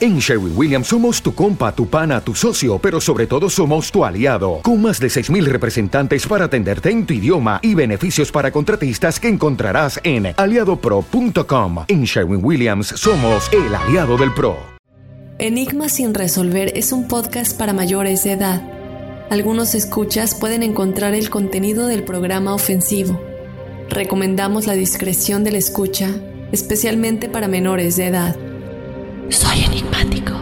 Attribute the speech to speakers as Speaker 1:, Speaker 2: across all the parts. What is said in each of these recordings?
Speaker 1: En Sherwin Williams somos tu compa, tu pana, tu socio, pero sobre todo somos tu aliado, con más de 6.000 representantes para atenderte en tu idioma y beneficios para contratistas que encontrarás en aliadopro.com. En Sherwin Williams somos el aliado del PRO.
Speaker 2: Enigma sin resolver es un podcast para mayores de edad. Algunos escuchas pueden encontrar el contenido del programa ofensivo. Recomendamos la discreción de la escucha, especialmente para menores de edad. Soy enigmático.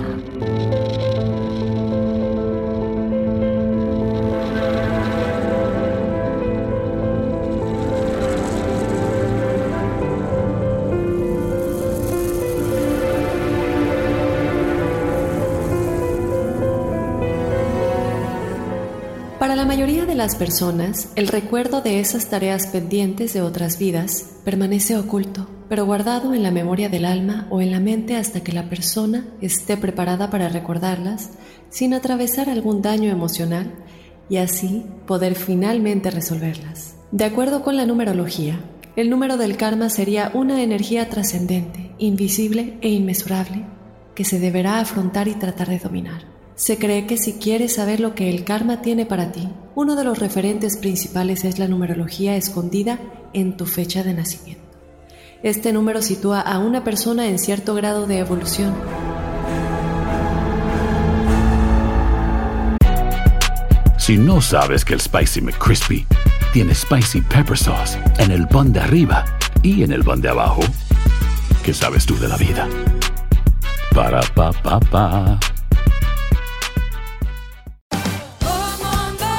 Speaker 2: Para la mayoría de las personas, el recuerdo de esas tareas pendientes de otras vidas permanece oculto, pero guardado en la memoria del alma o en la mente hasta que la persona esté preparada para recordarlas sin atravesar algún daño emocional y así poder finalmente resolverlas. De acuerdo con la numerología, el número del karma sería una energía trascendente, invisible e inmesurable que se deberá afrontar y tratar de dominar. Se cree que si quieres saber lo que el karma tiene para ti, uno de los referentes principales es la numerología escondida en tu fecha de nacimiento. Este número sitúa a una persona en cierto grado de evolución.
Speaker 3: Si no sabes que el Spicy McCrispy tiene Spicy Pepper Sauce en el pan de arriba y en el pan de abajo, ¿qué sabes tú de la vida? Para, pa, pa, pa.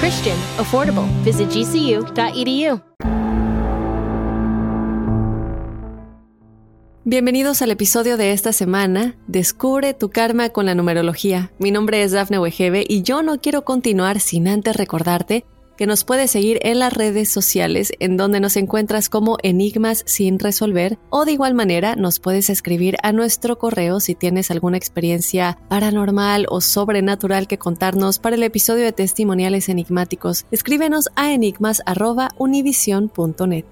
Speaker 4: Christian, affordable. Visit gcu.edu.
Speaker 2: Bienvenidos al episodio de esta semana, Descubre tu karma con la numerología. Mi nombre es Dafne Wegebe y yo no quiero continuar sin antes recordarte que nos puedes seguir en las redes sociales en donde nos encuentras como Enigmas sin resolver o de igual manera nos puedes escribir a nuestro correo si tienes alguna experiencia paranormal o sobrenatural que contarnos para el episodio de testimoniales enigmáticos. Escríbenos a enigmas.univision.net.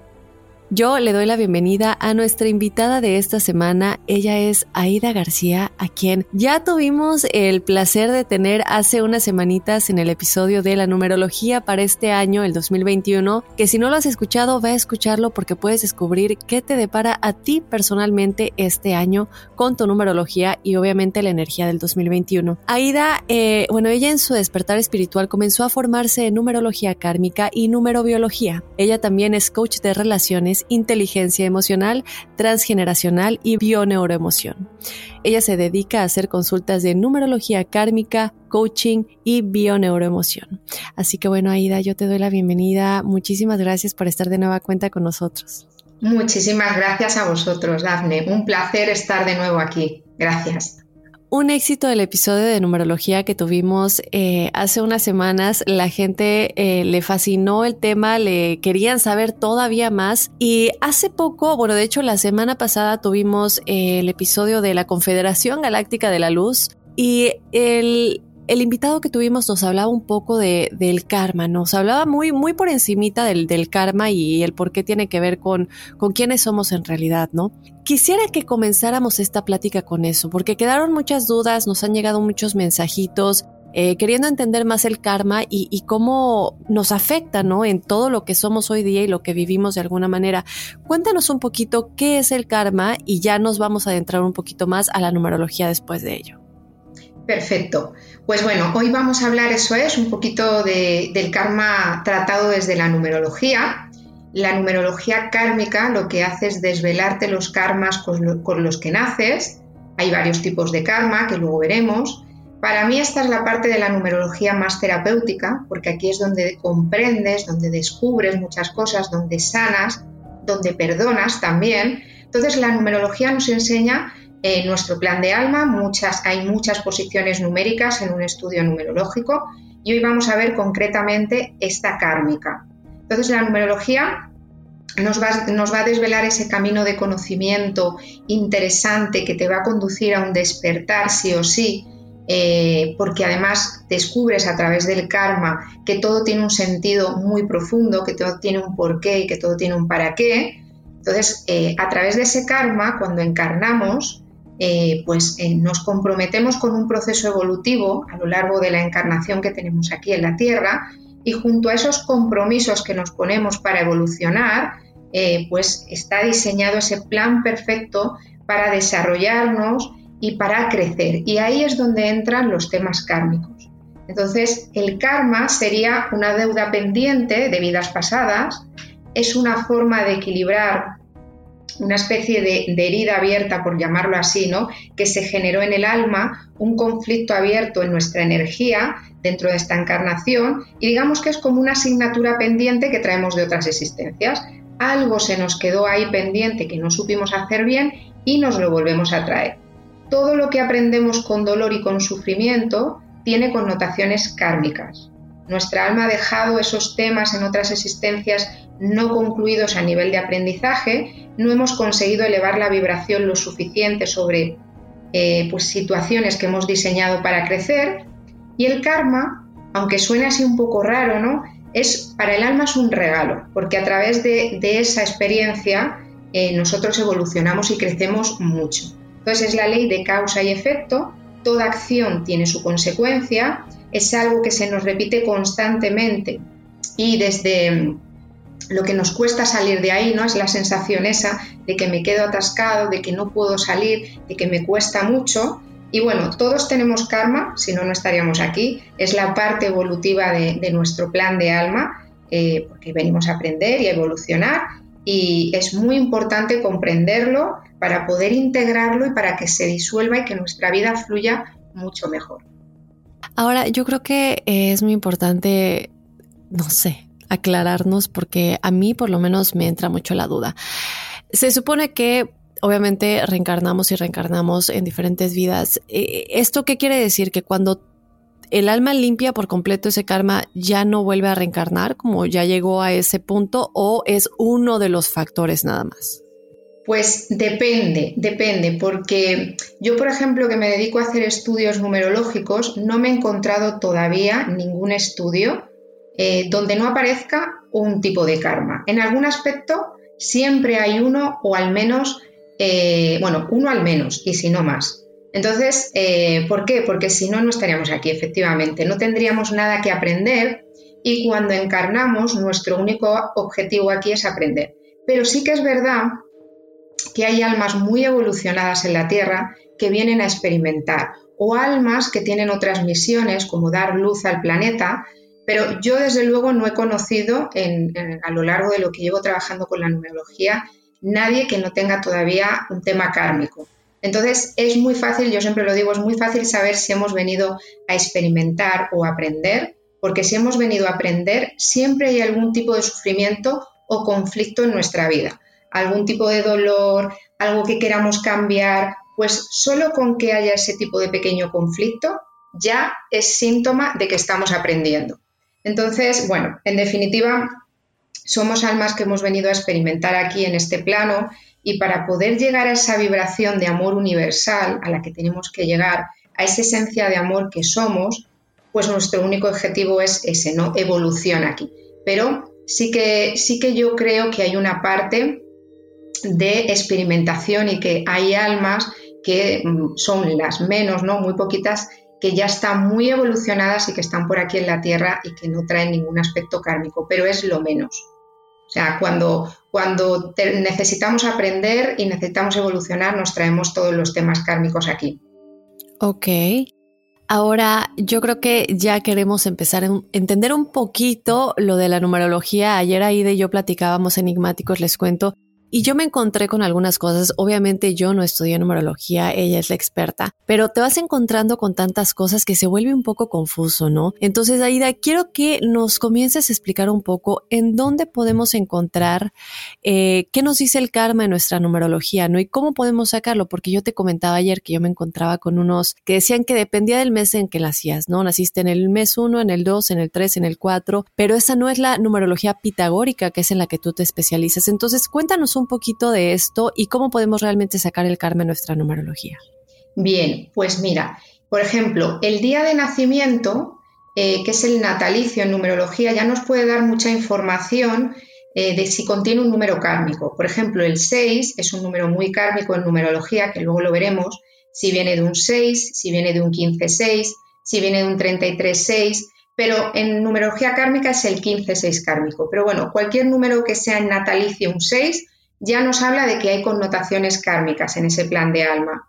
Speaker 2: Yo le doy la bienvenida a nuestra invitada de esta semana. Ella es Aida García, a quien ya tuvimos el placer de tener hace unas semanitas en el episodio de la numerología para este año, el 2021, que si no lo has escuchado, va a escucharlo porque puedes descubrir qué te depara a ti personalmente este año con tu numerología y obviamente la energía del 2021. Aida, eh, bueno, ella en su despertar espiritual comenzó a formarse en numerología kármica y numerobiología. Ella también es coach de relaciones inteligencia emocional, transgeneracional y bioneuroemoción. Ella se dedica a hacer consultas de numerología kármica, coaching y bioneuroemoción. Así que bueno, Aida, yo te doy la bienvenida. Muchísimas gracias por estar de nueva cuenta con nosotros.
Speaker 5: Muchísimas gracias a vosotros, Dafne. Un placer estar de nuevo aquí. Gracias.
Speaker 2: Un éxito del episodio de numerología que tuvimos eh, hace unas semanas. La gente eh, le fascinó el tema, le querían saber todavía más. Y hace poco, bueno, de hecho la semana pasada tuvimos eh, el episodio de la Confederación Galáctica de la Luz. Y el, el invitado que tuvimos nos hablaba un poco de, del karma, nos hablaba muy, muy por encimita del, karma y el por qué tiene que ver con, con quiénes somos en realidad, ¿no? Quisiera que comenzáramos esta plática con eso, porque quedaron muchas dudas, nos han llegado muchos mensajitos. Eh, queriendo entender más el karma y, y, cómo nos afecta ¿no? en todo lo que somos hoy día y lo que vivimos de alguna manera. Cuéntanos un poquito qué es el karma y ya nos vamos a adentrar un poquito más a la numerología después de ello.
Speaker 5: Perfecto. Pues bueno, hoy vamos a hablar, eso es, un poquito de, del karma tratado desde la numerología. La numerología kármica lo que hace es desvelarte los karmas con, con los que naces. Hay varios tipos de karma que luego veremos. Para mí esta es la parte de la numerología más terapéutica, porque aquí es donde comprendes, donde descubres muchas cosas, donde sanas, donde perdonas también. Entonces la numerología nos enseña en nuestro plan de alma hay muchas posiciones numéricas en un estudio numerológico y hoy vamos a ver concretamente esta kármica. Entonces la numerología nos va, nos va, a desvelar ese camino de conocimiento interesante que te va a conducir a un despertar sí o sí, eh, porque además descubres a través del karma que todo tiene un sentido muy profundo, que todo tiene un porqué y que todo tiene un para qué. Entonces, eh, a través de ese karma, cuando encarnamos, eh, pues eh, nos comprometemos con un proceso evolutivo a lo largo de la encarnación que tenemos aquí en la Tierra y junto a esos compromisos que nos ponemos para evolucionar, eh, pues está diseñado ese plan perfecto para desarrollarnos y para crecer. Y ahí es donde entran los temas kármicos. Entonces, el karma sería una deuda pendiente de vidas pasadas, es una forma de equilibrar una especie de, herida abierta, por llamarlo así, ¿no? que se generó en el alma, un conflicto abierto en nuestra energía dentro de esta encarnación y digamos que es como una asignatura pendiente que traemos de otras existencias. Algo se nos quedó ahí pendiente que no supimos hacer bien y nos lo volvemos a traer. Todo lo que aprendemos con dolor y con sufrimiento tiene connotaciones kármicas. Nuestra alma ha dejado esos temas en otras existencias no concluidos a nivel de aprendizaje, no hemos conseguido elevar la vibración lo suficiente sobre eh, pues, situaciones que hemos diseñado para crecer y el karma, aunque suene así un poco raro, ¿no? Es, para el alma es un regalo, porque a través de, esa experiencia eh, nosotros evolucionamos y crecemos mucho. Entonces es la ley de causa y efecto, toda acción tiene su consecuencia, es algo que se nos repite constantemente y desde lo que nos cuesta salir de ahí, ¿no? Es la sensación esa de que me quedo atascado, de que no puedo salir, de que me cuesta mucho. Y bueno, todos tenemos karma, si no, no estaríamos aquí. Es la parte evolutiva de, nuestro plan de alma, eh, porque venimos a aprender y a evolucionar. Y es muy importante comprenderlo para poder integrarlo y para que se disuelva y que nuestra vida fluya mucho mejor.
Speaker 2: Ahora, yo creo que es muy importante, no sé, aclararnos porque a mí por lo menos me entra mucho la duda. Se supone que obviamente reencarnamos y reencarnamos en diferentes vidas. Eh, ¿Esto qué quiere decir? Que cuando ¿El alma limpia por completo ese karma ya no vuelve a reencarnar como ya llegó a ese punto o es uno de los factores nada más?
Speaker 5: Pues depende, depende, porque yo, por ejemplo, que me dedico a hacer estudios numerológicos, no me he encontrado todavía ningún estudio eh, donde no aparezca un tipo de karma. En algún aspecto siempre hay uno o al menos, eh, bueno, uno al menos y si no más. Entonces, eh, ¿por qué? Porque si no, no estaríamos aquí, efectivamente. No tendríamos nada que aprender y cuando encarnamos, nuestro único objetivo aquí es aprender. Pero sí que es verdad que hay almas muy evolucionadas en la Tierra que vienen a experimentar o almas que tienen otras misiones como dar luz al planeta pero yo desde luego no he conocido a lo largo de lo que llevo trabajando con la numerología nadie que no tenga todavía un tema kármico. Entonces es muy fácil, yo siempre lo digo, es muy fácil saber si hemos venido a experimentar o aprender, porque si hemos venido a aprender siempre hay algún tipo de sufrimiento o conflicto en nuestra vida, algún tipo de dolor, algo que queramos cambiar, pues solo con que haya ese tipo de pequeño conflicto ya es síntoma de que estamos aprendiendo. Entonces, bueno, en definitiva, somos almas que hemos venido a experimentar aquí en este plano y para poder llegar a esa vibración de amor universal a la que tenemos que llegar, a esa esencia de amor que somos, pues nuestro único objetivo es ese, ¿no? Evolución aquí. Pero sí que, sí que yo creo que hay una parte de experimentación y que hay almas que mm, son las menos, ¿no? Muy poquitas, que ya están muy evolucionadas y que están por aquí en la Tierra y que no traen ningún aspecto kármico, pero es lo menos. O sea, cuando, cuando necesitamos aprender y necesitamos evolucionar, nos traemos todos los temas kármicos aquí.
Speaker 2: Ok. Ahora, yo creo que ya queremos empezar a entender un poquito lo de la numerología. Ayer Aide y yo platicábamos enigmáticos, les cuento, y yo me encontré con algunas cosas. Obviamente yo no estudié numerología, ella es la experta, pero te vas encontrando con tantas cosas que se vuelve un poco confuso, ¿no? Entonces, Aida, quiero que nos comiences a explicar un poco en dónde podemos encontrar eh, qué nos dice el karma en nuestra numerología, ¿no? Y cómo podemos sacarlo, porque yo te comentaba ayer que yo me encontraba con unos que decían que dependía del mes en que nacías, ¿no? Naciste en el mes 1, en el 2, en el 3, en el 4, pero esa no es la numerología pitagórica que es en la que tú te especializas. Entonces, cuéntanos un poquito de esto y cómo podemos realmente sacar el karma en nuestra numerología.
Speaker 5: Bien, pues mira, por ejemplo, el día de nacimiento, eh, que es el natalicio en numerología, ya nos puede dar mucha información eh, de si contiene un número kármico. Por ejemplo, el 6 es un número muy kármico en numerología, que luego lo veremos, si viene de un 6, si viene de un 15-6, si viene de un 33-6, pero en numerología kármica es el 15-6 kármico. Pero bueno, cualquier número que sea en natalicio un 6 ya nos habla de que hay connotaciones kármicas en ese plan de alma.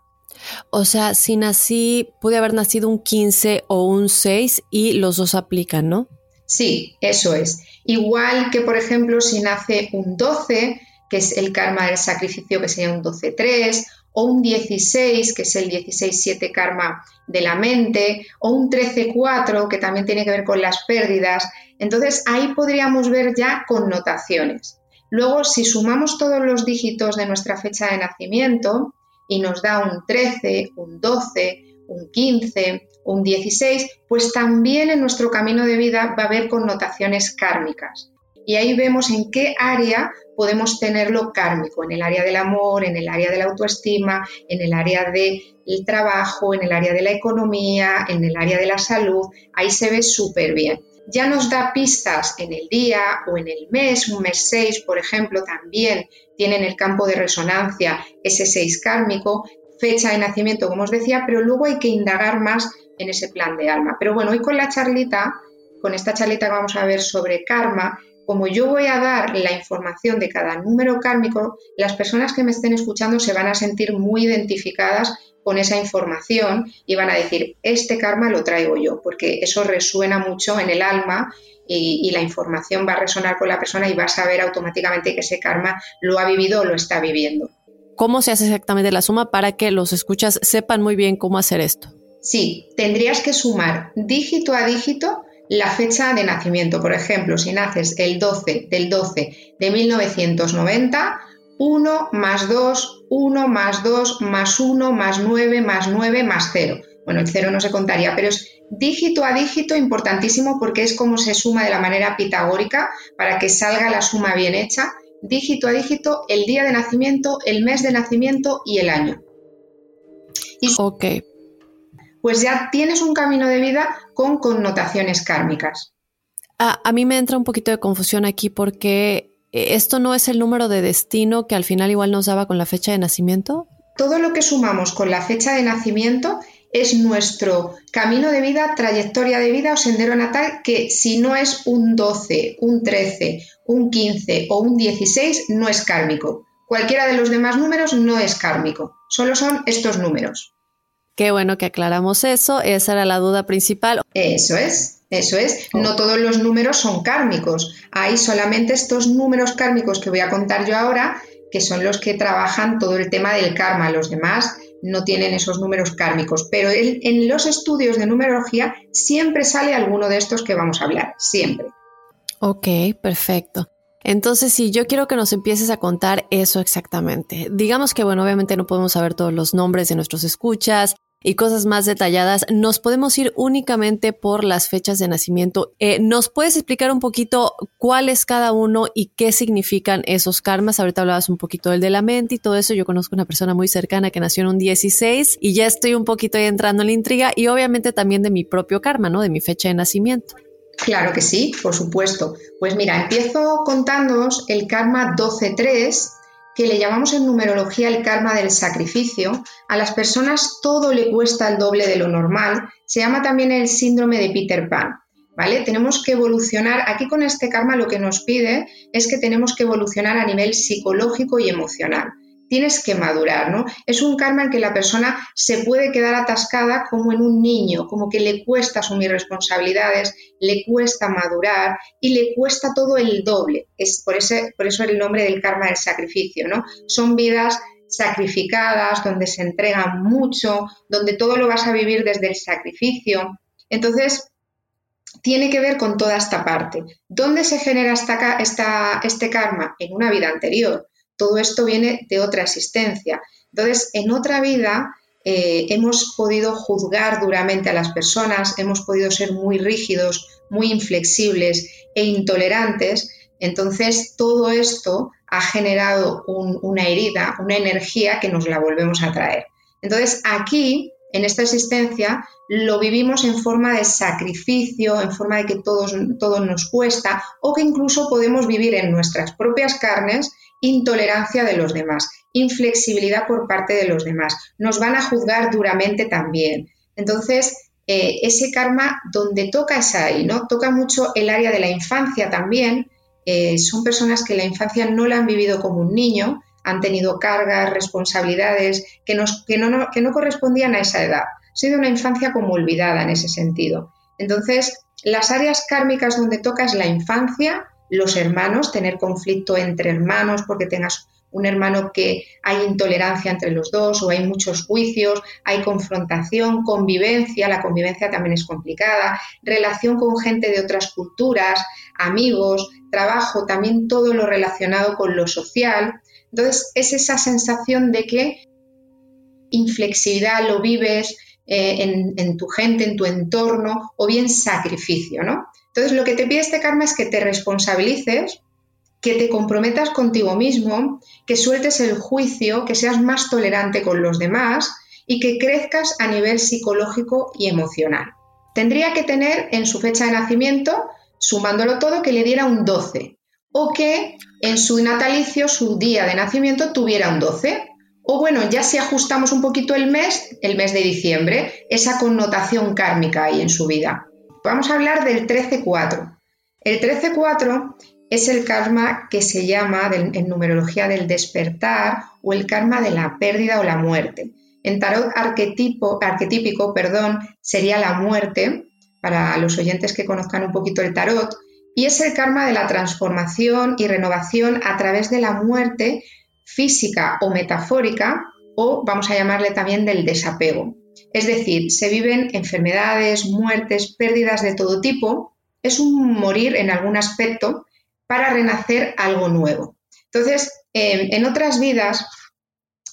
Speaker 2: O sea, si nací, pude haber nacido un 15 o un 6 y los dos aplican, ¿no?
Speaker 5: Sí, eso es. Igual que, por ejemplo, si nace un 12, que es el karma del sacrificio, que sería un 12-3, o un 16, que es el 16-7 karma de la mente, o un 13-4, que también tiene que ver con las pérdidas. Entonces, ahí podríamos ver ya connotaciones. Luego, si sumamos todos los dígitos de nuestra fecha de nacimiento y nos da un 13, un 12, un 15, un 16, pues también en nuestro camino de vida va a haber connotaciones kármicas. Y ahí vemos en qué área podemos tenerlo kármico, en el área del amor, en el área de la autoestima, en el área del trabajo, en el área de la economía, en el área de la salud. Ahí se ve súper bien ya nos da pistas en el día o en el mes, un mes 6, por ejemplo, también tiene en el campo de resonancia ese 6 kármico, fecha de nacimiento, como os decía, pero luego hay que indagar más en ese plan de alma. Pero bueno, hoy con la charlita, con esta charlita que vamos a ver sobre karma, como yo voy a dar la información de cada número kármico, las personas que me estén escuchando se van a sentir muy identificadas con esa información y van a decir, este karma lo traigo yo, porque eso resuena mucho en el alma y, la información va a resonar con la persona y va a saber automáticamente que ese karma lo ha vivido o lo está viviendo.
Speaker 2: ¿Cómo se hace exactamente la suma para que los escuchas sepan muy bien cómo hacer esto?
Speaker 5: Sí, tendrías que sumar dígito a dígito la fecha de nacimiento. Por ejemplo, si naces el 12 del 12 de 1990, 1 más 2, 1 más 2 más 1 más 9 más 9 más 0. bueno, el cero no se contaría, pero es dígito a dígito importantísimo porque es como se suma de la manera pitagórica para que salga la suma bien hecha, dígito a dígito, el día de nacimiento, el mes de nacimiento y el año.
Speaker 2: Y ok.
Speaker 5: Pues ya tienes un camino de vida con connotaciones kármicas.
Speaker 2: a mí me entra un poquito de confusión aquí porque esto no es el número de destino que al final igual nos daba con la fecha de nacimiento.
Speaker 5: Todo lo que sumamos con la fecha de nacimiento es nuestro camino de vida, trayectoria de vida o sendero natal que si no es un 12, un 13, un 15 o un 16 no es kármico. Cualquiera de los demás números no es kármico, solo son estos números.
Speaker 2: Qué bueno que aclaramos eso, esa era la duda principal.
Speaker 5: Eso es, eso es. No todos los números son kármicos, hay solamente estos números kármicos que voy a contar yo ahora, que son los que trabajan todo el tema del karma, los demás no tienen esos números kármicos, pero en los estudios de numerología siempre sale alguno de estos que vamos a hablar, siempre.
Speaker 2: Ok, perfecto. Entonces, si yo quiero que nos empieces a contar eso exactamente. Digamos que, bueno, obviamente no podemos saber todos los nombres de nuestros escuchas, y cosas más detalladas, nos podemos ir únicamente por las fechas de nacimiento. Eh, ¿Nos puedes explicar un poquito cuál es cada uno y qué significan esos karmas? Ahorita hablabas un poquito del de la mente y todo eso. Yo conozco una persona muy cercana que nació en un 16 y ya estoy un poquito ahí entrando en la intriga y obviamente también de mi propio karma, ¿no? De mi fecha de nacimiento.
Speaker 5: Claro que sí, por supuesto. Pues mira, empiezo contándoos el karma 12.3 que le llamamos en numerología el karma del sacrificio, a las personas todo le cuesta el doble de lo normal, se llama también el síndrome de Peter Pan. ¿Vale? Tenemos que evolucionar, aquí con este karma lo que nos pide es que tenemos que evolucionar a nivel psicológico y emocional tienes que madurar, ¿no? Es un karma en que la persona se puede quedar atascada como en un niño, como que le cuesta asumir responsabilidades, le cuesta madurar y le cuesta todo el doble. Es por, ese, por eso el nombre del karma del sacrificio, ¿no? Son vidas sacrificadas, donde se entregan mucho, donde todo lo vas a vivir desde el sacrificio. Entonces, tiene que ver con toda esta parte. ¿Dónde se genera esta, este karma? En una vida anterior todo esto viene de otra existencia. Entonces, en otra vida eh, hemos podido juzgar duramente a las personas, hemos podido ser muy rígidos, muy inflexibles e intolerantes. Entonces, todo esto ha generado una herida, una energía que nos la volvemos a traer. Entonces, aquí, en esta existencia, lo vivimos en forma de sacrificio, en forma de que todo nos cuesta, o que incluso podemos vivir en nuestras propias carnes intolerancia de los demás, inflexibilidad por parte de los demás. Nos van a juzgar duramente también. Entonces, eh, ese karma donde toca es ahí, ¿no? Toca mucho el área de la infancia también. Eh, son personas que la infancia no la han vivido como un niño, han tenido cargas, responsabilidades que, no, que no correspondían a esa edad. Ha sido una infancia como olvidada en ese sentido. Entonces, las áreas kármicas donde toca es la infancia, los hermanos, tener conflicto entre hermanos porque tengas un hermano que hay intolerancia entre los dos o hay muchos juicios, hay confrontación, convivencia, la convivencia también es complicada, relación con gente de otras culturas, amigos, trabajo, también todo lo relacionado con lo social. Entonces es esa sensación de que inflexibilidad lo vives eh, en, en tu gente, en tu entorno o bien sacrificio, ¿no? Entonces, lo que te pide este karma es que te responsabilices, que te comprometas contigo mismo, que sueltes el juicio, que seas más tolerante con los demás y que crezcas a nivel psicológico y emocional. Tendría que tener en su fecha de nacimiento, sumándolo todo, que le diera un 12 o que en su natalicio, su día de nacimiento, tuviera un 12. O bueno, ya si ajustamos un poquito el mes, el mes de diciembre, esa connotación kármica ahí en su vida. Vamos a hablar del 13-4. El 13-4 es el karma que se llama en numerología del despertar o el karma de la pérdida o la muerte. En tarot arquetipo, arquetípico perdón, sería la muerte, para los oyentes que conozcan un poquito el tarot, y es el karma de la transformación y renovación a través de la muerte física o metafórica, o vamos a llamarle también del desapego. Es decir, se viven enfermedades, muertes, pérdidas de todo tipo. Es un morir en algún aspecto para renacer algo nuevo. Entonces, en otras vidas,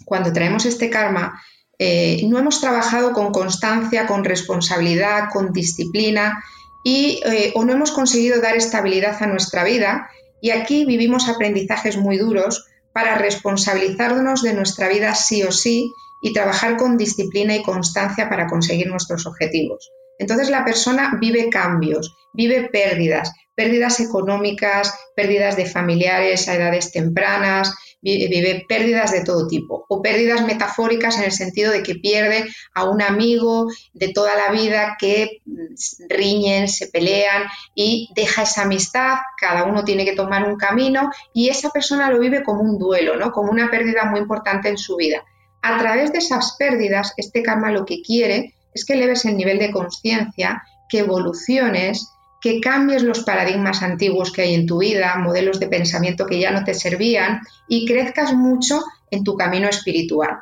Speaker 5: cuando traemos este karma, eh, no hemos trabajado con constancia, con responsabilidad, con disciplina y eh, o no hemos conseguido dar estabilidad a nuestra vida y aquí vivimos aprendizajes muy duros para responsabilizarnos de nuestra vida sí o sí y trabajar con disciplina y constancia para conseguir nuestros objetivos. Entonces la persona vive cambios, vive pérdidas, pérdidas económicas, pérdidas de familiares a edades tempranas, vive pérdidas de todo tipo o pérdidas metafóricas en el sentido de que pierde a un amigo de toda la vida que mm, riñen, se pelean y deja esa amistad, cada uno tiene que tomar un camino y esa persona lo vive como un duelo, ¿no? como una pérdida muy importante en su vida. A través de esas pérdidas, este karma lo que quiere es que eleves el nivel de conciencia, que evoluciones, que cambies los paradigmas antiguos que hay en tu vida, modelos de pensamiento que ya no te servían y crezcas mucho en tu camino espiritual.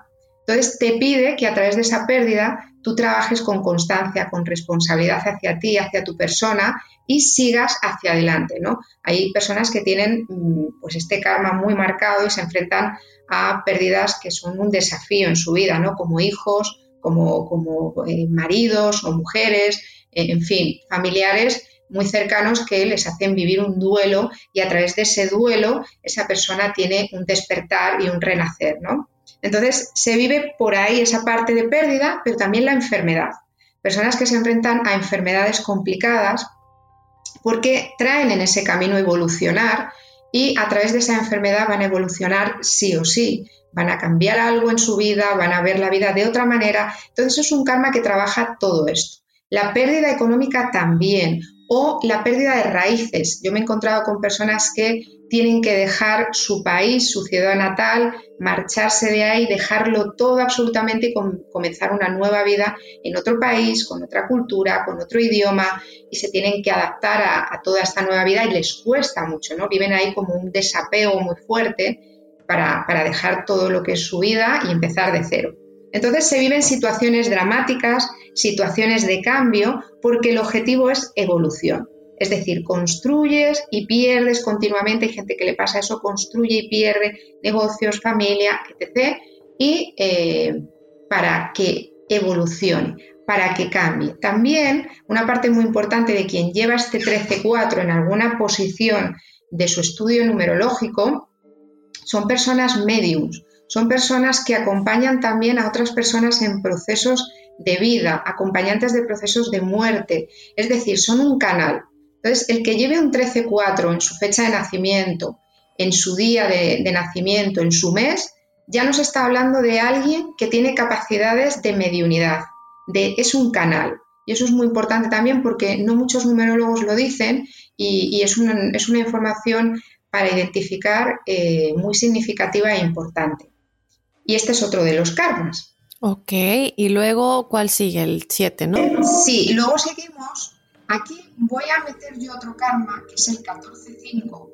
Speaker 5: Entonces te pide que a través de esa pérdida tú trabajes con constancia, con responsabilidad hacia ti, hacia tu persona y sigas hacia adelante, ¿no? Hay personas que tienen mm, pues este karma muy marcado y se enfrentan a pérdidas que son un desafío en su vida, ¿no? Como hijos, como, como eh, maridos o mujeres, eh, en fin, familiares muy cercanos que les hacen vivir un duelo y a través de ese duelo esa persona tiene un despertar y un renacer, ¿no? Entonces se vive por ahí esa parte de pérdida, pero también la enfermedad. Personas que se enfrentan a enfermedades complicadas porque traen en ese camino evolucionar y a través de esa enfermedad van a evolucionar sí o sí, van a cambiar algo en su vida, van a ver la vida de otra manera. Entonces es un karma que trabaja todo esto. La pérdida económica también, o la pérdida de raíces. Yo me he encontrado con personas que tienen que dejar su país, su ciudad natal, marcharse de ahí, dejarlo todo absolutamente y comenzar una nueva vida en otro país, con otra cultura, con otro idioma y se tienen que adaptar a, toda esta nueva vida y les cuesta mucho, ¿no? Viven ahí como un desapego muy fuerte para, para dejar todo lo que es su vida y empezar de cero. Entonces se viven situaciones dramáticas, situaciones de cambio, porque el objetivo es evolución. Es decir, construyes y pierdes continuamente. Hay gente que le pasa eso, construye y pierde negocios, familia, etc. Y eh, para que evolucione, para que cambie. También una parte muy importante de quien lleva este 13-4 en alguna posición de su estudio numerológico son personas mediums son personas que acompañan también a otras personas en procesos de vida, acompañantes de procesos de muerte, es decir, son un canal. Entonces, el que lleve un 13-4 en su fecha de nacimiento, en su día de, nacimiento, en su mes, ya nos está hablando de alguien que tiene capacidades de mediunidad, de, es un canal. Y eso es muy importante también porque no muchos numerólogos lo dicen y, es, una, información para identificar eh, muy significativa e importante. Y este es otro de los karmas.
Speaker 2: Ok, y luego, ¿cuál sigue? El 7, ¿no?
Speaker 5: Sí, luego seguimos. Aquí voy a meter yo otro karma, que es el 14-5,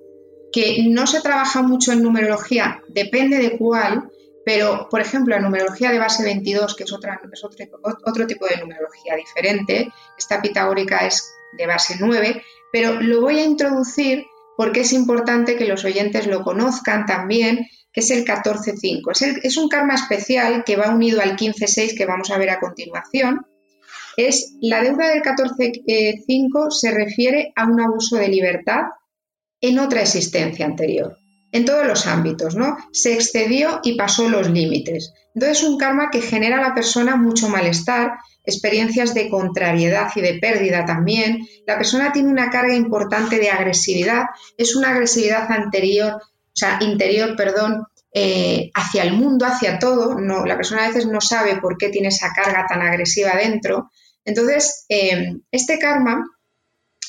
Speaker 5: que no se trabaja mucho en numerología, depende de cuál, pero, por ejemplo, la numerología de base 22, que es, es otro, otro tipo de numerología diferente, esta pitagórica es de base 9, pero lo voy a introducir porque es importante que los oyentes lo conozcan también que es el 14.5. Es, es un karma especial que va unido al 15.6 que vamos a ver a continuación. Es la deuda del 14.5 se refiere a un abuso de libertad en otra existencia anterior, en todos los ámbitos, ¿no? Se excedió y pasó los límites. Entonces es un karma que genera a la persona mucho malestar, experiencias de contrariedad y de pérdida también. La persona tiene una carga importante de agresividad, es una agresividad anterior o sea, interior, perdón, eh, hacia el mundo, hacia todo. No, la persona a veces no sabe por qué tiene esa carga tan agresiva dentro. Entonces, eh, este karma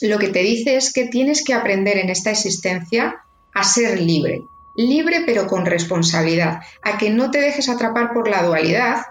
Speaker 5: lo que te dice es que tienes que aprender en esta existencia a ser libre. Libre pero con responsabilidad, a que no te dejes atrapar por la dualidad.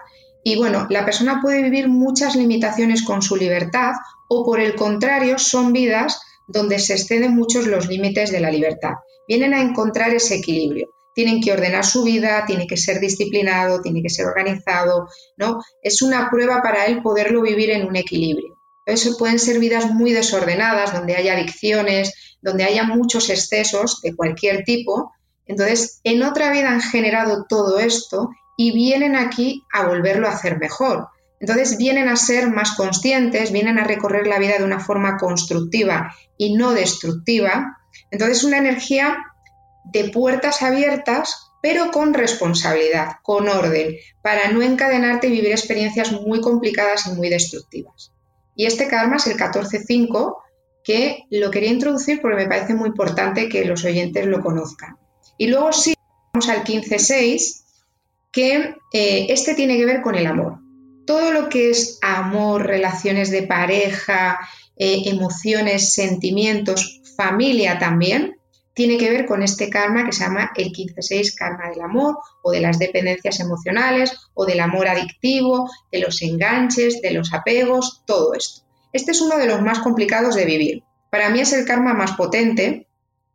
Speaker 5: Y bueno, la persona puede vivir muchas limitaciones con su libertad o por el contrario son vidas donde se exceden muchos los límites de la libertad vienen a encontrar ese equilibrio. Tienen que ordenar su vida, tiene que ser disciplinado, tiene que ser organizado, ¿no? Es una prueba para él poderlo vivir en un equilibrio. Eso pueden ser vidas muy desordenadas, donde haya adicciones, donde haya muchos excesos de cualquier tipo. Entonces, en otra vida han generado todo esto y vienen aquí a volverlo a hacer mejor. Entonces vienen a ser más conscientes, vienen a recorrer la vida de una forma constructiva y no destructiva. Entonces una energía de puertas abiertas, pero con responsabilidad, con orden, para no encadenarte y vivir experiencias muy complicadas y muy destructivas. Y este karma es el 14.5, que lo quería introducir porque me parece muy importante que los oyentes lo conozcan. Y luego sí, vamos al 15.6, que eh, este tiene que ver con el amor todo lo que es amor, relaciones de pareja, eh, emociones, sentimientos, familia también, tiene que ver con este karma que se llama el 15-6 karma del amor o de las dependencias emocionales o del amor adictivo, de los enganches, de los apegos, todo esto. Este es uno de los más complicados de vivir. Para mí es el karma más potente,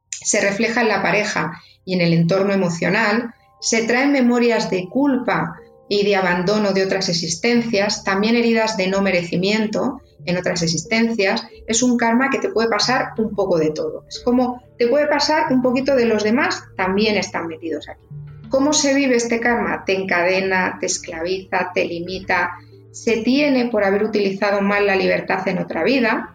Speaker 5: se refleja en la pareja y en el entorno emocional, se traen memorias de culpa, y de abandono de otras existencias, también heridas de no merecimiento en otras existencias, es un karma que te puede pasar un poco de todo. Es como te puede pasar un poquito de los demás, también están metidos aquí. ¿Cómo se vive este karma? Te encadena, te esclaviza, te limita, se tiene por haber utilizado mal la libertad en otra vida.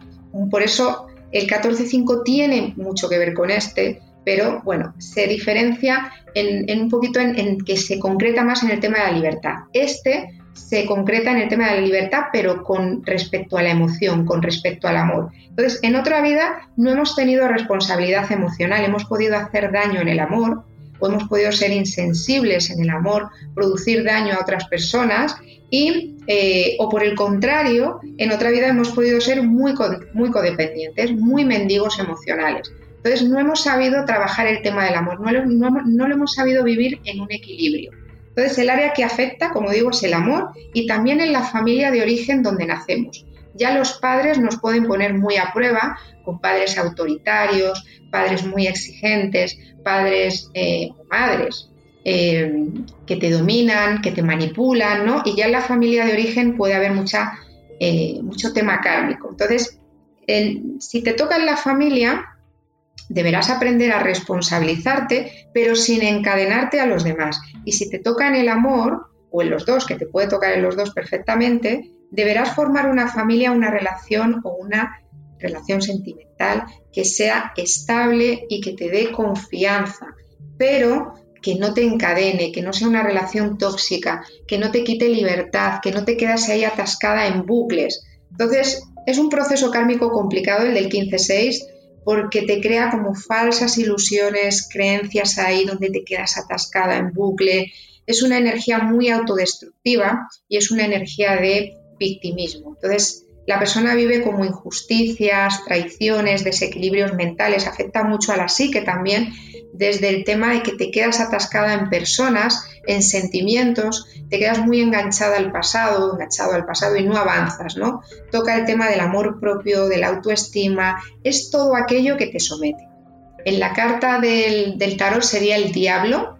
Speaker 5: Por eso el 14.5 tiene mucho que ver con este, pero bueno, se diferencia en, un poquito en, que se concreta más en el tema de la libertad. Este se concreta en el tema de la libertad, pero con respecto a la emoción, con respecto al amor. Entonces, en otra vida no hemos tenido responsabilidad emocional, hemos podido hacer daño en el amor, o hemos podido ser insensibles en el amor, producir daño a otras personas, y, eh, o por el contrario, en otra vida hemos podido ser muy, muy codependientes, muy mendigos emocionales. Entonces no hemos sabido trabajar el tema del amor, no lo, hemos sabido vivir en un equilibrio. Entonces el área que afecta, como digo, es el amor y también en la familia de origen donde nacemos. Ya los padres nos pueden poner muy a prueba con padres autoritarios, padres muy exigentes, padres eh, madres eh, que te dominan, que te manipulan, ¿no? Y ya en la familia de origen puede haber mucha, eh, mucho tema kármico. Entonces, si te toca en la familia, deberás aprender a responsabilizarte, pero sin encadenarte a los demás. Y si te toca en el amor, o en los dos, que te puede tocar en los dos perfectamente, deberás formar una familia, una relación o una relación sentimental que sea estable y que te dé confianza, pero que no te encadene, que no sea una relación tóxica, que no te quite libertad, que no te quedas ahí atascada en bucles. Entonces, es un proceso kármico complicado el del 15-6 porque te crea como falsas ilusiones, creencias ahí donde te quedas atascada en bucle. Es una energía muy autodestructiva y es una energía de victimismo. Entonces, la persona vive como injusticias, traiciones, desequilibrios mentales, afecta mucho a la psique también desde el tema de que te quedas atascada en personas, en sentimientos, te quedas muy enganchada al pasado, enganchado al pasado y no avanzas, ¿no? Toca el tema del amor propio, de la autoestima, es todo aquello que te somete. En la carta del, del tarot sería el diablo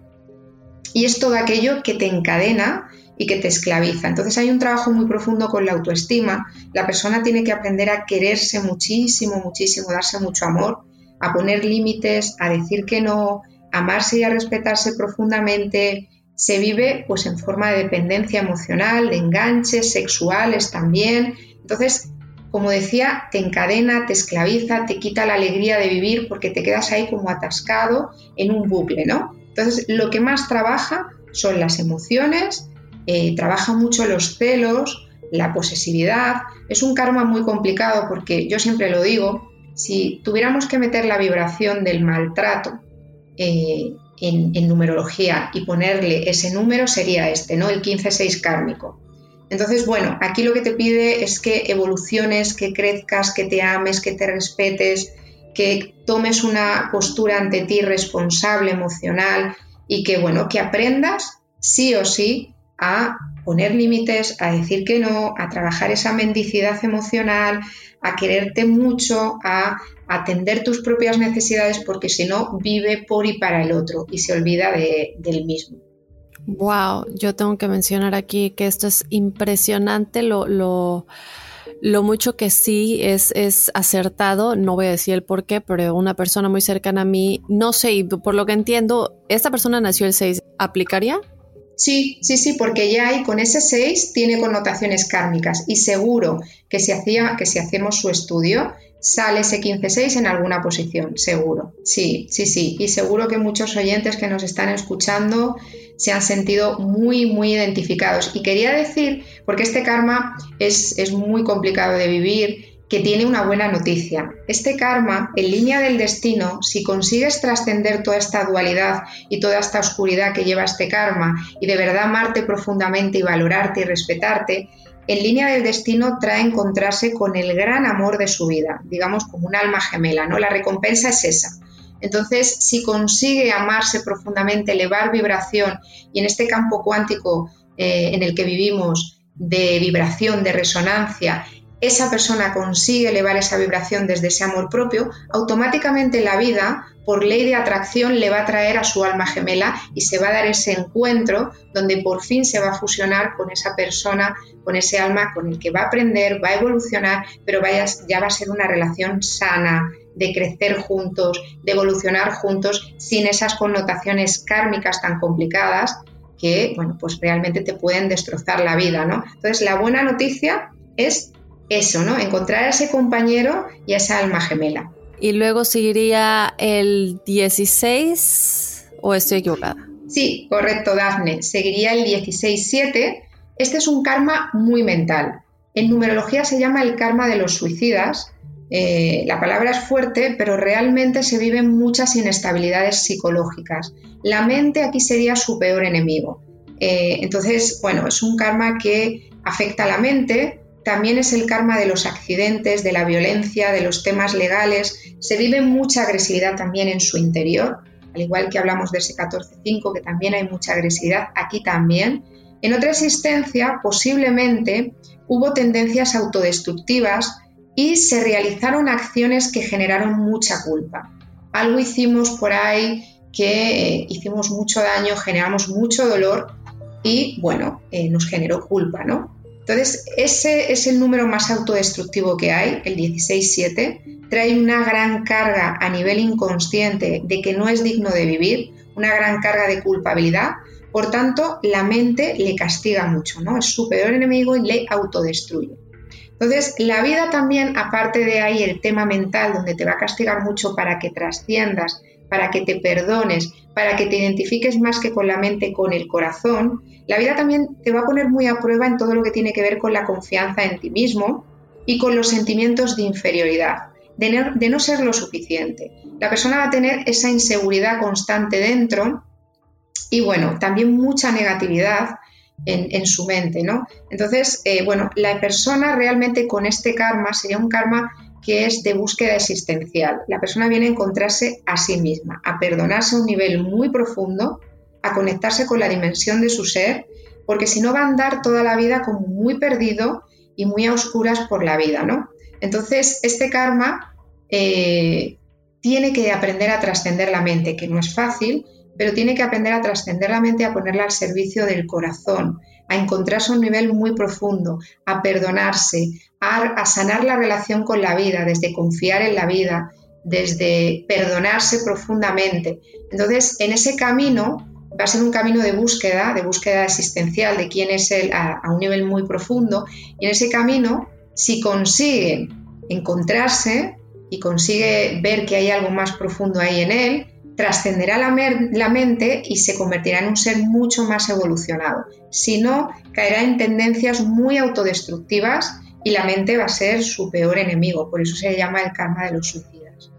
Speaker 5: y es todo aquello que te encadena y que te esclaviza. Entonces hay un trabajo muy profundo con la autoestima. La persona tiene que aprender a quererse muchísimo, muchísimo, darse mucho amor a poner límites, a decir que no, amarse y a respetarse profundamente, se vive pues en forma de dependencia emocional, de enganches sexuales también. Entonces, como decía, te encadena, te esclaviza, te quita la alegría de vivir porque te quedas ahí como atascado en un bucle, ¿no? Entonces, lo que más trabaja son las emociones, eh, trabaja mucho los celos, la posesividad. Es un karma muy complicado porque yo siempre lo digo, si tuviéramos que meter la vibración del maltrato eh, en, numerología y ponerle ese número sería este, ¿no? El 15-6 kármico. Entonces, bueno, aquí lo que te pide es que evoluciones, que crezcas, que te ames, que te respetes, que tomes una postura ante ti responsable, emocional y que, bueno, que aprendas sí o sí a poner límites, a decir que no, a trabajar esa mendicidad emocional, a quererte mucho, a atender tus propias necesidades, porque si no, vive por y para el otro y se olvida de, del mismo.
Speaker 2: Wow, yo tengo que mencionar aquí que esto es impresionante lo, mucho que sí es, es acertado, no voy a decir el por qué, pero una persona muy cercana a mí, no sé, y por lo que entiendo, esta persona nació el 6, ¿aplicaría?
Speaker 5: Sí, sí, sí, porque ya hay con ese 6 tiene connotaciones kármicas y seguro que si, hacía, que si hacemos su estudio sale ese 15-6 en alguna posición, seguro. Sí, sí, sí. Y seguro que muchos oyentes que nos están escuchando se han sentido muy, muy identificados. Y quería decir, porque este karma es, es muy complicado de vivir, que tiene una buena noticia. Este karma, en línea del destino, si consigues trascender toda esta dualidad y toda esta oscuridad que lleva este karma y de verdad amarte profundamente y valorarte y respetarte, en línea del destino trae encontrarse con el gran amor de su vida, digamos como un alma gemela, ¿no? La recompensa es esa. Entonces, si consigue amarse profundamente, elevar vibración y en este campo cuántico eh, en el que vivimos de vibración, de resonancia, esa persona consigue elevar esa vibración desde ese amor propio, automáticamente la vida, por ley de atracción, le va a traer a su alma gemela y se va a dar ese encuentro donde por fin se va a fusionar con esa persona, con ese alma con el que va a aprender, va a evolucionar, pero ya va a ser una relación sana, de crecer juntos, de evolucionar juntos, sin esas connotaciones kármicas tan complicadas que, bueno, pues realmente te pueden destrozar la vida, ¿no? Entonces, la buena noticia es eso, ¿no? Encontrar a ese compañero y a esa alma gemela.
Speaker 2: Y luego seguiría el 16 o estoy equivocada.
Speaker 5: Sí, correcto, Dafne. Seguiría el 16-7. Este es un karma muy mental. En numerología se llama el karma de los suicidas. Eh, la palabra es fuerte, pero realmente se viven muchas inestabilidades psicológicas. La mente aquí sería su peor enemigo. Eh, entonces, bueno, es un karma que afecta a la mente, también es el karma de los accidentes, de la violencia, de los temas legales. Se vive mucha agresividad también en su interior, al igual que hablamos de ese 14.5, que también hay mucha agresividad, aquí también. En otra existencia, posiblemente, hubo tendencias autodestructivas y se realizaron acciones que generaron mucha culpa. Algo hicimos por ahí que eh, hicimos mucho daño, generamos mucho dolor y, bueno, eh, nos generó culpa, ¿no? Entonces, ese es el número más autodestructivo que hay, el 16-7. Trae una gran carga a nivel inconsciente de que no es digno de vivir, una gran carga de culpabilidad. Por tanto, la mente le castiga mucho, ¿no? Es su peor enemigo y le autodestruye. Entonces, la vida también, aparte de ahí el tema mental, donde te va a castigar mucho para que trasciendas, para que te perdones, para que te identifiques más que con la mente, con el corazón, la vida también te va a poner muy a prueba en todo lo que tiene que ver con la confianza en ti mismo y con los sentimientos de inferioridad, de no, ser lo suficiente. La persona va a tener esa inseguridad constante dentro y bueno, también mucha negatividad en, su mente, ¿no? Entonces, eh, bueno, la persona realmente con este karma sería un karma que es de búsqueda existencial. La persona viene a encontrarse a sí misma, a perdonarse a un nivel muy profundo, a conectarse con la dimensión de su ser, porque si no va a andar toda la vida como muy perdido y muy a oscuras por la vida, ¿no? Entonces, este karma eh, tiene que aprender a trascender la mente, que no es fácil, pero tiene que aprender a trascender la mente, a ponerla al servicio del corazón, a encontrarse a un nivel muy profundo, a perdonarse, a, sanar la relación con la vida, desde confiar en la vida, desde perdonarse profundamente. Entonces, en ese camino va a ser un camino de búsqueda, de búsqueda existencial de quién es él a, un nivel muy profundo. Y en ese camino, si consigue encontrarse y consigue ver que hay algo más profundo ahí en él, trascenderá la, mente y se convertirá en un ser mucho más evolucionado. Si no, caerá en tendencias muy autodestructivas y la mente va a ser su peor enemigo. Por eso se llama el karma de los suicidas.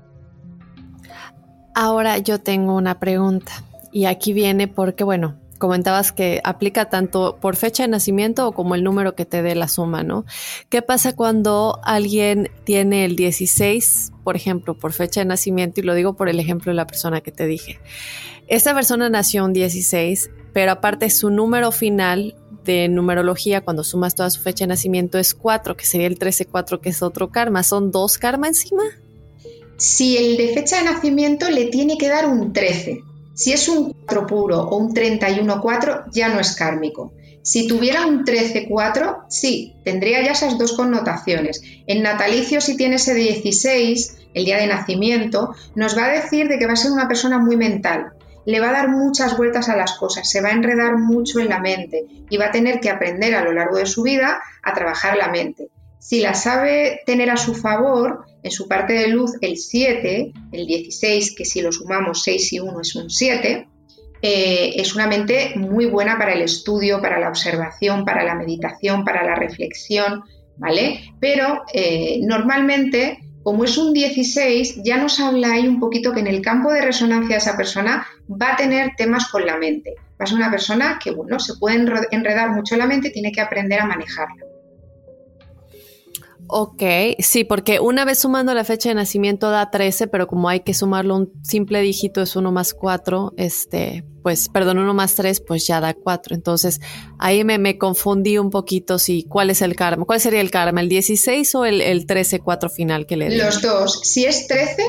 Speaker 2: Ahora yo tengo una pregunta y aquí viene porque, bueno, comentabas que aplica tanto por fecha de nacimiento o como el número que te dé la suma, ¿no? ¿Qué pasa cuando alguien tiene el 16, por ejemplo, por fecha de nacimiento? Y lo digo por el ejemplo de la persona que te dije. Esta persona nació un 16, pero aparte su número final de numerología, cuando sumas toda su fecha de nacimiento, es 4, que sería el 13-4, que es otro karma. ¿Son dos karma encima?
Speaker 5: Si el de fecha de nacimiento le tiene que dar un 13 si es un 4 puro o un 31-4, ya no es kármico. Si tuviera un 13-4, sí, tendría ya esas dos connotaciones. En natalicio, si tiene ese 16, el día de nacimiento, nos va a decir de que va a ser una persona muy mental le va a dar muchas vueltas a las cosas, se va a enredar mucho en la mente y va a tener que aprender a lo largo de su vida a trabajar la mente. Si la sabe tener a su favor, en su parte de luz el 7, el 16, que si lo sumamos 6 y 1 es un 7, eh, es una mente muy buena para el estudio, para la observación, para la meditación, para la reflexión, ¿vale? Pero eh, normalmente, como es un 16, ya nos habla ahí un poquito que en el campo de resonancia esa persona va a tener temas con la mente. Va a ser una persona que, bueno, se puede enredar mucho la mente tiene que aprender a manejarla.
Speaker 2: Ok, sí, porque una vez sumando la fecha de nacimiento da 13, pero como hay que sumarlo un simple dígito es 1 más 4, este, pues, perdón, 1 más 3, pues ya da 4. Entonces, ahí me, me, confundí un poquito si cuál es el karma. ¿Cuál sería el karma? ¿El 16 o el, el 13, 4 final que le di?
Speaker 5: Los dos. Si es 13,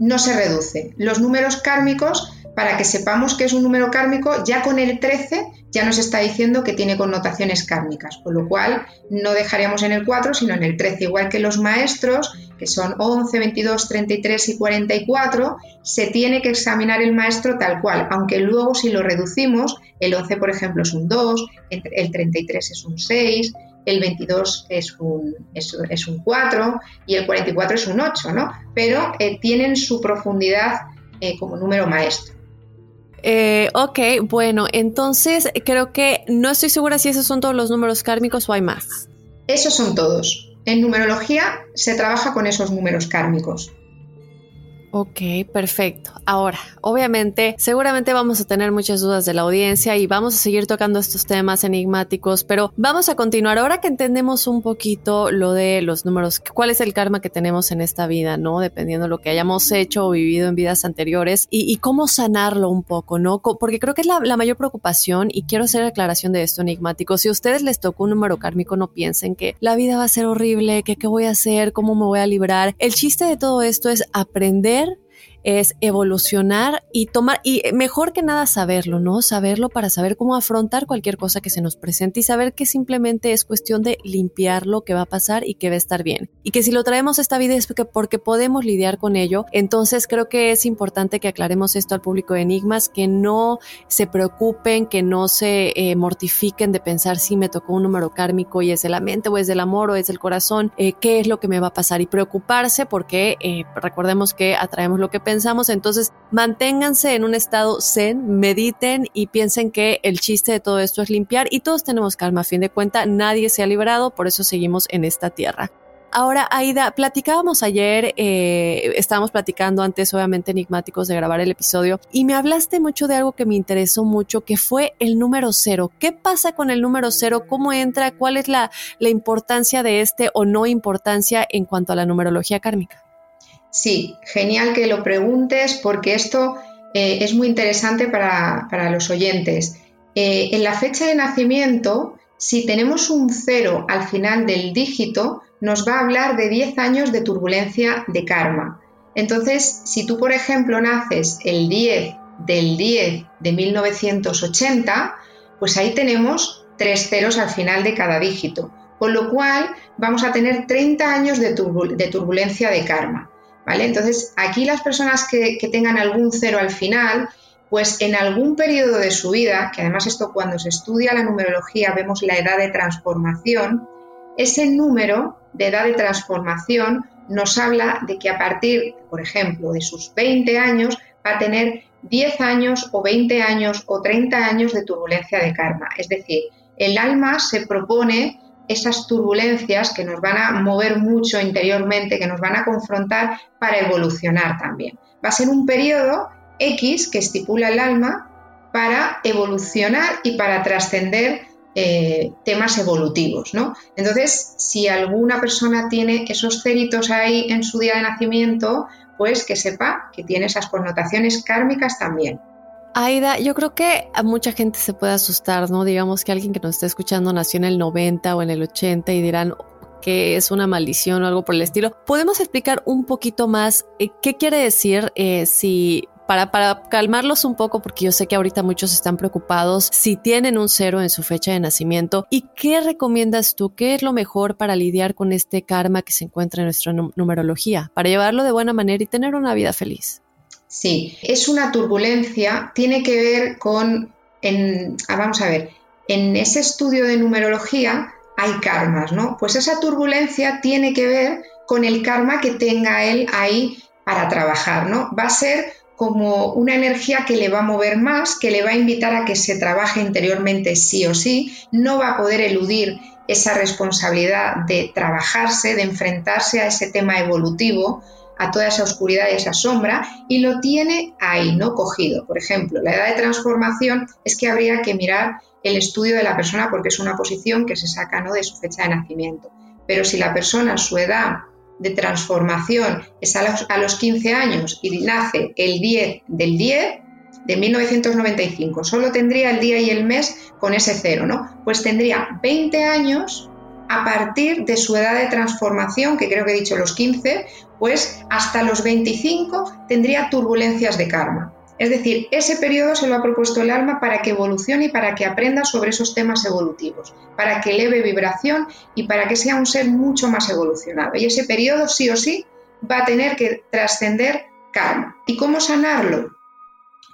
Speaker 5: no se reduce. Los números kármicos para que sepamos que es un número kármico, ya con el 13 ya nos está diciendo que tiene connotaciones kármicas, con lo cual no dejaríamos en el 4, sino en el 13, igual que los maestros, que son 11, 22, 33 y 44, se tiene que examinar el maestro tal cual, aunque luego si lo reducimos, el 11 por ejemplo es un 2, el 33 es un 6, el 22 es un, es, un 4 y el 44 es un 8, ¿no? Pero eh, tienen su profundidad eh, como número maestro.
Speaker 2: Eh, ok, bueno, entonces creo que no estoy segura si esos son todos los números kármicos o hay más.
Speaker 5: Esos son todos. En numerología se trabaja con esos números kármicos.
Speaker 2: Ok, perfecto. Ahora, obviamente, seguramente vamos a tener muchas dudas de la audiencia y vamos a seguir tocando estos temas enigmáticos, pero vamos a continuar ahora que entendemos un poquito lo de los números, cuál es el karma que tenemos en esta vida, ¿no? Dependiendo de lo que hayamos hecho o vivido en vidas anteriores y, cómo sanarlo un poco, ¿no? Porque creo que es la, la, mayor preocupación y quiero hacer aclaración de esto enigmático. Si a ustedes les tocó un número kármico, no piensen que la vida va a ser horrible, que qué voy a hacer, cómo me voy a librar. El chiste de todo esto es aprender es evolucionar y tomar, y mejor que nada saberlo, ¿no? Saberlo para saber cómo afrontar cualquier cosa que se nos presente y saber que simplemente es cuestión de limpiar lo que va a pasar y que va a estar bien. Y que si lo traemos a esta vida es porque, podemos lidiar con ello. Entonces creo que es importante que aclaremos esto al público de Enigmas, que no se preocupen, que no se eh, mortifiquen de pensar si me tocó un número kármico y es de la mente o es del amor o es del corazón, eh, qué es lo que me va a pasar y preocuparse porque eh, recordemos que atraemos lo que pensamos pensamos. Entonces, manténganse en un estado zen, mediten y piensen que el chiste de todo esto es limpiar y todos tenemos calma. A fin de cuentas, nadie se ha librado, por eso seguimos en esta tierra. Ahora, Aida, platicábamos ayer, eh, estábamos platicando antes, obviamente, enigmáticos de grabar el episodio, y me hablaste mucho de algo que me interesó mucho, que fue el número cero. ¿Qué pasa con el número cero? ¿Cómo entra? ¿Cuál es la importancia de este o no importancia en cuanto a la numerología kármica?
Speaker 5: Sí, genial que lo preguntes porque esto eh, es muy interesante para, los oyentes. Eh, en la fecha de nacimiento, si tenemos un cero al final del dígito, nos va a hablar de 10 años de turbulencia de karma. Entonces, si tú, por ejemplo, naces el 10 del 10 de 1980, pues ahí tenemos tres ceros al final de cada dígito, con lo cual vamos a tener 30 años de turbulencia de karma. Entonces, aquí las personas que, tengan algún cero al final, pues en algún periodo de su vida, que además esto cuando se estudia la numerología vemos la edad de transformación, ese número de edad de transformación nos habla de que a partir, por ejemplo, de sus 20 años, va a tener 10 años o 20 años o 30 años de turbulencia de karma. Es decir, el alma se propone esas turbulencias que nos van a mover mucho interiormente, que nos van a confrontar para evolucionar también. Va a ser un periodo X que estipula el alma para evolucionar y para trascender eh, temas evolutivos, ¿no? Entonces, si alguna persona tiene esos céritos ahí en su día de nacimiento, pues que sepa que tiene esas connotaciones kármicas también.
Speaker 2: Aida, yo creo que a mucha gente se puede asustar, ¿no? Digamos que alguien que nos está escuchando nació en el 90 o en el 80 y dirán que es una maldición o algo por el estilo. ¿Podemos explicar un poquito más eh, qué quiere decir eh, si para, para, calmarlos un poco, porque yo sé que ahorita muchos están preocupados si tienen un cero en su fecha de nacimiento. ¿Y qué recomiendas tú? ¿Qué es lo mejor para lidiar con este karma que se encuentra en nuestra numerología? Para llevarlo de buena manera y tener una vida feliz.
Speaker 5: Sí, es una turbulencia, tiene que ver con, ah, vamos a ver, en ese estudio de numerología hay karmas, ¿no? Pues esa turbulencia tiene que ver con el karma que tenga él ahí para trabajar, ¿no? Va a ser como una energía que le va a mover más, que le va a invitar a que se trabaje interiormente sí o sí, no va a poder eludir esa responsabilidad de trabajarse, de enfrentarse a ese tema evolutivo, a toda esa oscuridad y esa sombra, y lo tiene ahí, ¿no? Cogido. Por ejemplo, la edad de transformación es que habría que mirar el estudio de la persona porque es una posición que se saca ¿no? de su fecha de nacimiento. Pero si la persona, su edad de transformación es a los, 15 años y nace el 10 del 10 de 1995, solo tendría el día y el mes con ese cero, ¿no? Pues tendría 20 años a partir de su edad de transformación, que creo que he dicho los 15, pues hasta los 25 tendría turbulencias de karma. Es decir, ese periodo se lo ha propuesto el alma para que evolucione y para que aprenda sobre esos temas evolutivos, para que eleve vibración y para que sea un ser mucho más evolucionado. Y ese periodo sí o sí va a tener que trascender karma. ¿Y cómo sanarlo?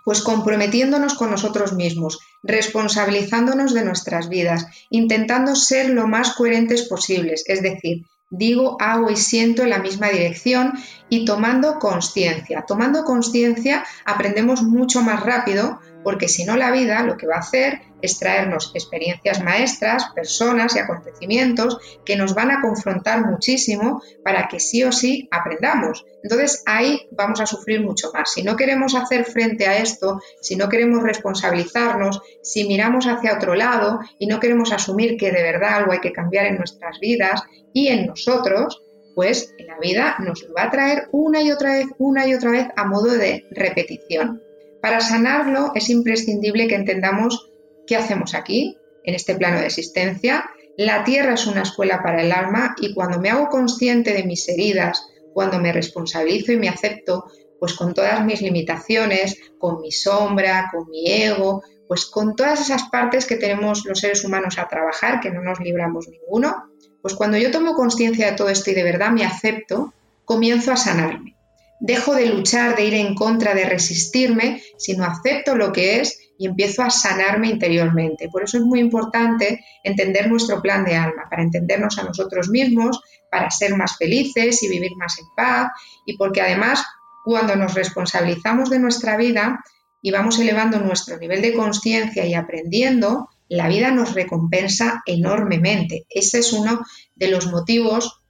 Speaker 5: Pues comprometiéndonos con nosotros mismos, responsabilizándonos de nuestras vidas, intentando ser lo más coherentes posibles, es decir, digo, hago y siento en la misma dirección y tomando conciencia. Tomando conciencia aprendemos mucho más rápido porque si no la vida lo que va a hacer es traernos experiencias maestras, personas y acontecimientos que nos van a confrontar muchísimo para que sí o sí aprendamos. Entonces ahí vamos a sufrir mucho más. Si no queremos hacer frente a esto, si no queremos responsabilizarnos, si miramos hacia otro lado y no queremos asumir que de verdad algo hay que cambiar en nuestras vidas y en nosotros, pues la vida nos lo va a traer una y otra vez, una y otra vez a modo de repetición. Para sanarlo es imprescindible que entendamos qué hacemos aquí, en este plano de existencia. La tierra es una escuela para el alma y cuando me hago consciente de mis heridas, cuando me responsabilizo y me acepto, pues con todas mis limitaciones, con mi sombra, con mi ego, pues con todas esas partes que tenemos los seres humanos a trabajar, que no nos libramos ninguno, pues cuando yo tomo conciencia de todo esto y de verdad me acepto, comienzo a sanarme. Dejo de luchar, de ir en contra, de resistirme, sino acepto lo que es y empiezo a sanarme interiormente. Por eso es muy importante entender nuestro plan de alma, para entendernos a nosotros mismos, para ser más felices y vivir más en paz y porque además cuando nos responsabilizamos de nuestra vida y vamos elevando nuestro nivel de conciencia y aprendiendo, la vida nos recompensa enormemente. Ese es uno de los motivos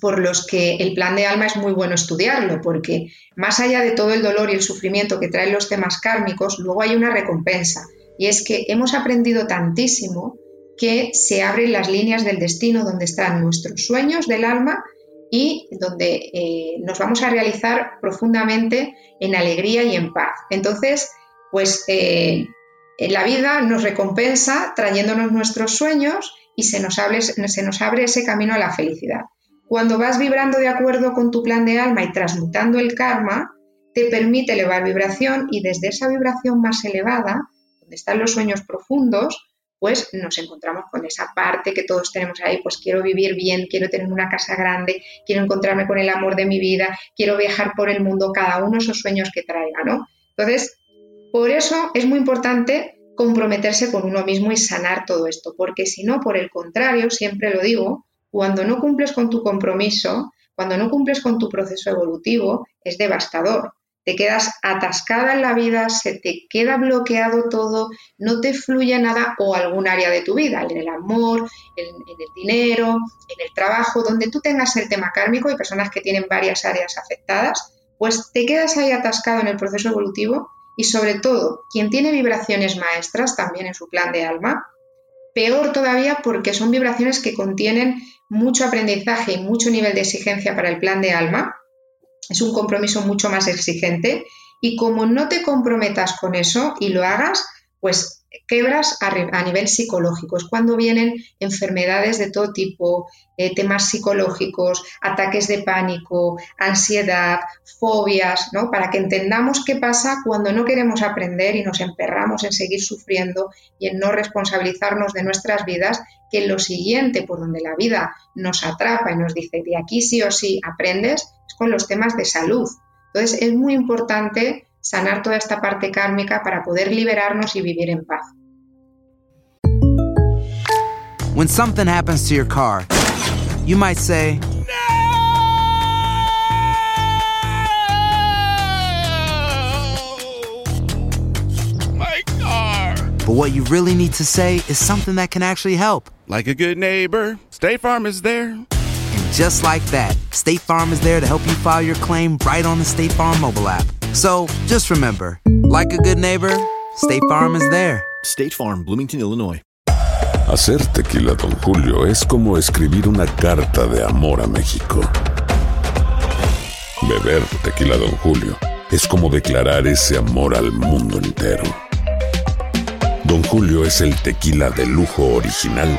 Speaker 5: por los que el plan de alma es muy bueno estudiarlo, porque más allá de todo el dolor y el sufrimiento que traen los temas kármicos, luego hay una recompensa, y es que hemos aprendido tantísimo que se abren las líneas del destino donde están nuestros sueños del alma y donde eh, nos vamos a realizar profundamente en alegría y en paz. Entonces, pues eh, la vida nos recompensa trayéndonos nuestros sueños y se nos, se nos abre ese camino a la felicidad. Cuando vas vibrando de acuerdo con tu plan de alma y transmutando el karma, te permite elevar vibración y desde esa vibración más elevada, donde están los sueños profundos, pues nos encontramos con esa parte que todos tenemos ahí, pues quiero vivir bien, quiero tener una casa grande, quiero encontrarme con el amor de mi vida, quiero viajar por el mundo, cada uno esos sueños que traiga, ¿no? Entonces, por eso es muy importante comprometerse con uno mismo y sanar todo esto, porque si no, por el contrario, siempre lo digo, cuando no cumples con tu compromiso, cuando no cumples con tu proceso evolutivo, es devastador. Te quedas atascada en la vida, se te queda bloqueado todo, no te fluye nada o algún área de tu vida, en el amor, en, el dinero, en el trabajo, donde tú tengas el tema kármico y personas que tienen varias áreas afectadas, pues te quedas ahí atascado en el proceso evolutivo y sobre todo, quien tiene vibraciones maestras también en su plan de alma, peor todavía porque son vibraciones que contienen mucho aprendizaje y mucho nivel de exigencia para el plan de alma. Es un compromiso mucho más exigente y como no te comprometas con eso y lo hagas, pues quebras a, nivel psicológico. Es cuando vienen enfermedades de todo tipo, eh, temas psicológicos, ataques de pánico, ansiedad, fobias, ¿no? Para que entendamos qué pasa cuando no queremos aprender y nos emperramos en seguir sufriendo y en no responsabilizarnos de nuestras vidas, que lo siguiente por donde la vida nos atrapa y nos dice de aquí sí o sí aprendes es con los temas de salud Entonces es muy importante sanar toda esta parte kármica para poder liberarnos y vivir en paz.
Speaker 6: When something happens to your car, you might say, But what you really need to say is something that can actually help.
Speaker 7: Like a good neighbor, State Farm is there.
Speaker 6: And just like that, State Farm is there to help you file your claim right on the State Farm mobile app. So just remember, like a good neighbor, State Farm is there.
Speaker 8: State Farm, Bloomington, Illinois.
Speaker 9: Hacer tequila, Don Julio, es como escribir una carta de amor a México. Beber tequila, Don Julio, es como declarar ese amor al mundo entero. Don Julio es el tequila de lujo original,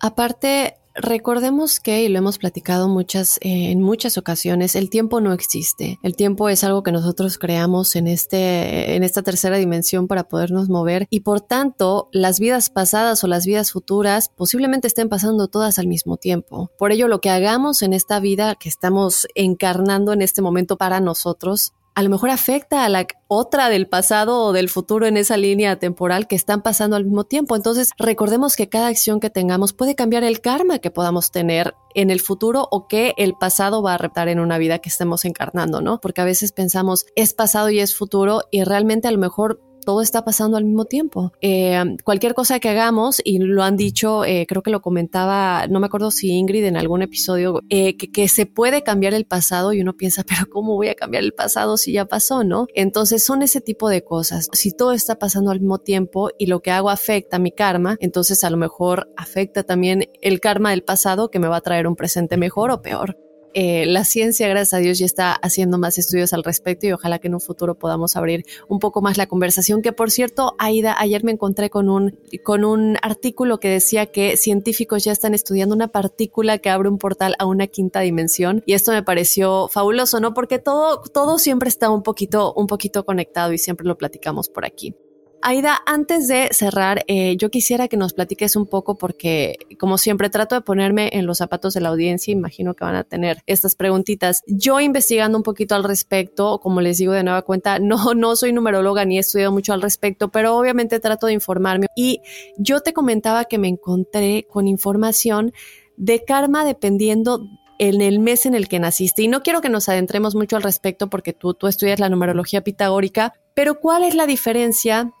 Speaker 2: Aparte, recordemos que, y lo hemos platicado muchas, eh, en muchas ocasiones, el tiempo no existe. El tiempo es algo que nosotros creamos en, este, en esta tercera dimensión para podernos mover y por tanto las vidas pasadas o las vidas futuras posiblemente estén pasando todas al mismo tiempo. Por ello, lo que hagamos en esta vida que estamos encarnando en este momento para nosotros a lo mejor afecta a la otra del pasado o del futuro en esa línea temporal que están pasando al mismo tiempo. Entonces, recordemos que cada acción que tengamos puede cambiar el karma que podamos tener en el futuro o que el pasado va a reptar en una vida que estemos encarnando, ¿no? Porque a veces pensamos es pasado y es futuro y realmente a lo mejor todo está pasando al mismo tiempo. Eh, cualquier cosa que hagamos, y lo han dicho, eh, creo que lo comentaba, no me acuerdo si Ingrid en algún episodio, eh, que, que, se puede cambiar el pasado y uno piensa, pero ¿cómo voy a cambiar el pasado si ya pasó, no? Entonces son ese tipo de cosas. Si todo está pasando al mismo tiempo y lo que hago afecta mi karma, entonces a lo mejor afecta también el karma del pasado que me va a traer un presente mejor o peor. Eh, la ciencia, gracias a Dios, ya está haciendo más estudios al respecto y ojalá que en un futuro podamos abrir un poco más la conversación. Que por cierto, Aida, ayer me encontré con un, con un artículo que decía que científicos ya están estudiando una partícula que abre un portal a una quinta dimensión y esto me pareció fabuloso, ¿no? Porque todo, todo siempre está un poquito, un poquito conectado y siempre lo platicamos por aquí. Aida, antes de cerrar, eh, yo quisiera que nos platiques un poco porque, como siempre, trato de ponerme en los zapatos de la audiencia. Imagino que van a tener estas preguntitas. Yo investigando un poquito al respecto, como les digo de nueva cuenta, no, no soy numeróloga ni he estudiado mucho al respecto, pero obviamente trato de informarme. Y yo te comentaba que me encontré con información de karma dependiendo en el mes en el que naciste. Y no quiero que nos adentremos mucho al respecto porque tú, tú estudias la numerología pitagórica, pero ¿cuál es la diferencia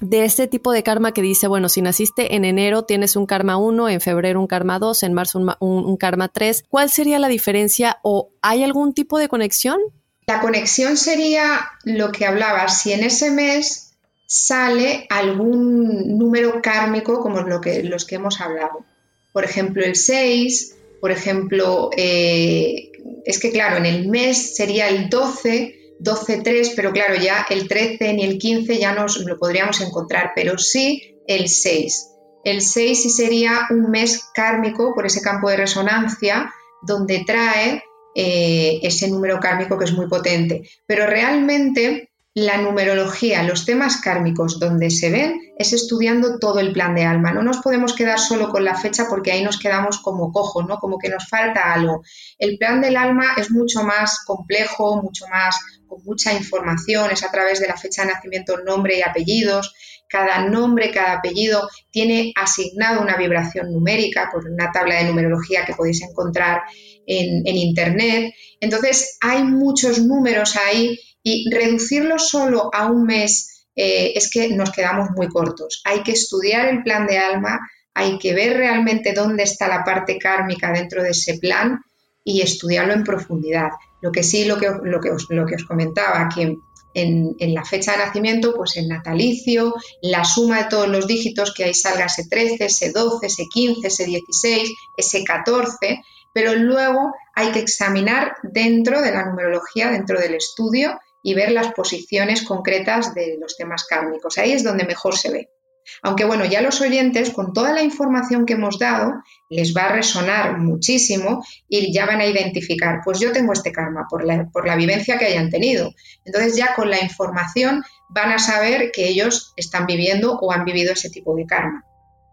Speaker 2: de este tipo de karma que dice, bueno, si naciste en enero tienes un karma 1, en febrero un karma 2, en marzo un, karma 3, ¿cuál sería la diferencia o hay algún tipo de conexión?
Speaker 5: La conexión sería lo que hablaba, si en ese mes sale algún número kármico como lo que, los que hemos hablado. Por ejemplo, el 6, por ejemplo, eh, es que claro, en el mes sería el 12, 12-3, pero claro, ya el 13 ni el 15 ya nos lo podríamos encontrar, pero sí el 6. El 6 sí sería un mes kármico por ese campo de resonancia donde trae eh, ese número kármico que es muy potente. Pero realmente la numerología, los temas kármicos donde se ven es estudiando todo el plan de alma. No nos podemos quedar solo con la fecha porque ahí nos quedamos como cojos, ¿no? Como que nos falta algo. El plan del alma es mucho más complejo, mucho más con mucha información, es a través de la fecha de nacimiento, nombre y apellidos. Cada nombre, cada apellido tiene asignado una vibración numérica por una tabla de numerología que podéis encontrar en, internet. Entonces hay muchos números ahí Y reducirlo solo a un mes eh, es que nos quedamos muy cortos. Hay que estudiar el plan de alma, hay que ver realmente dónde está la parte kármica dentro de ese plan y estudiarlo en profundidad. Lo que sí, lo que, lo que, os, lo que os comentaba, que en, en, la fecha de nacimiento, pues el natalicio, la suma de todos los dígitos, que ahí salga ese 13, ese 12, ese 15, ese 16, ese 14, pero luego hay que examinar dentro de la numerología, dentro del estudio y ver las posiciones concretas de los temas kármicos. Ahí es donde mejor se ve. Aunque bueno, ya los oyentes, con toda la información que hemos dado, les va a resonar muchísimo y ya van a identificar, pues yo tengo este karma por la, por la vivencia que hayan tenido. Entonces ya con la información van a saber que ellos están viviendo o han vivido ese tipo de karma.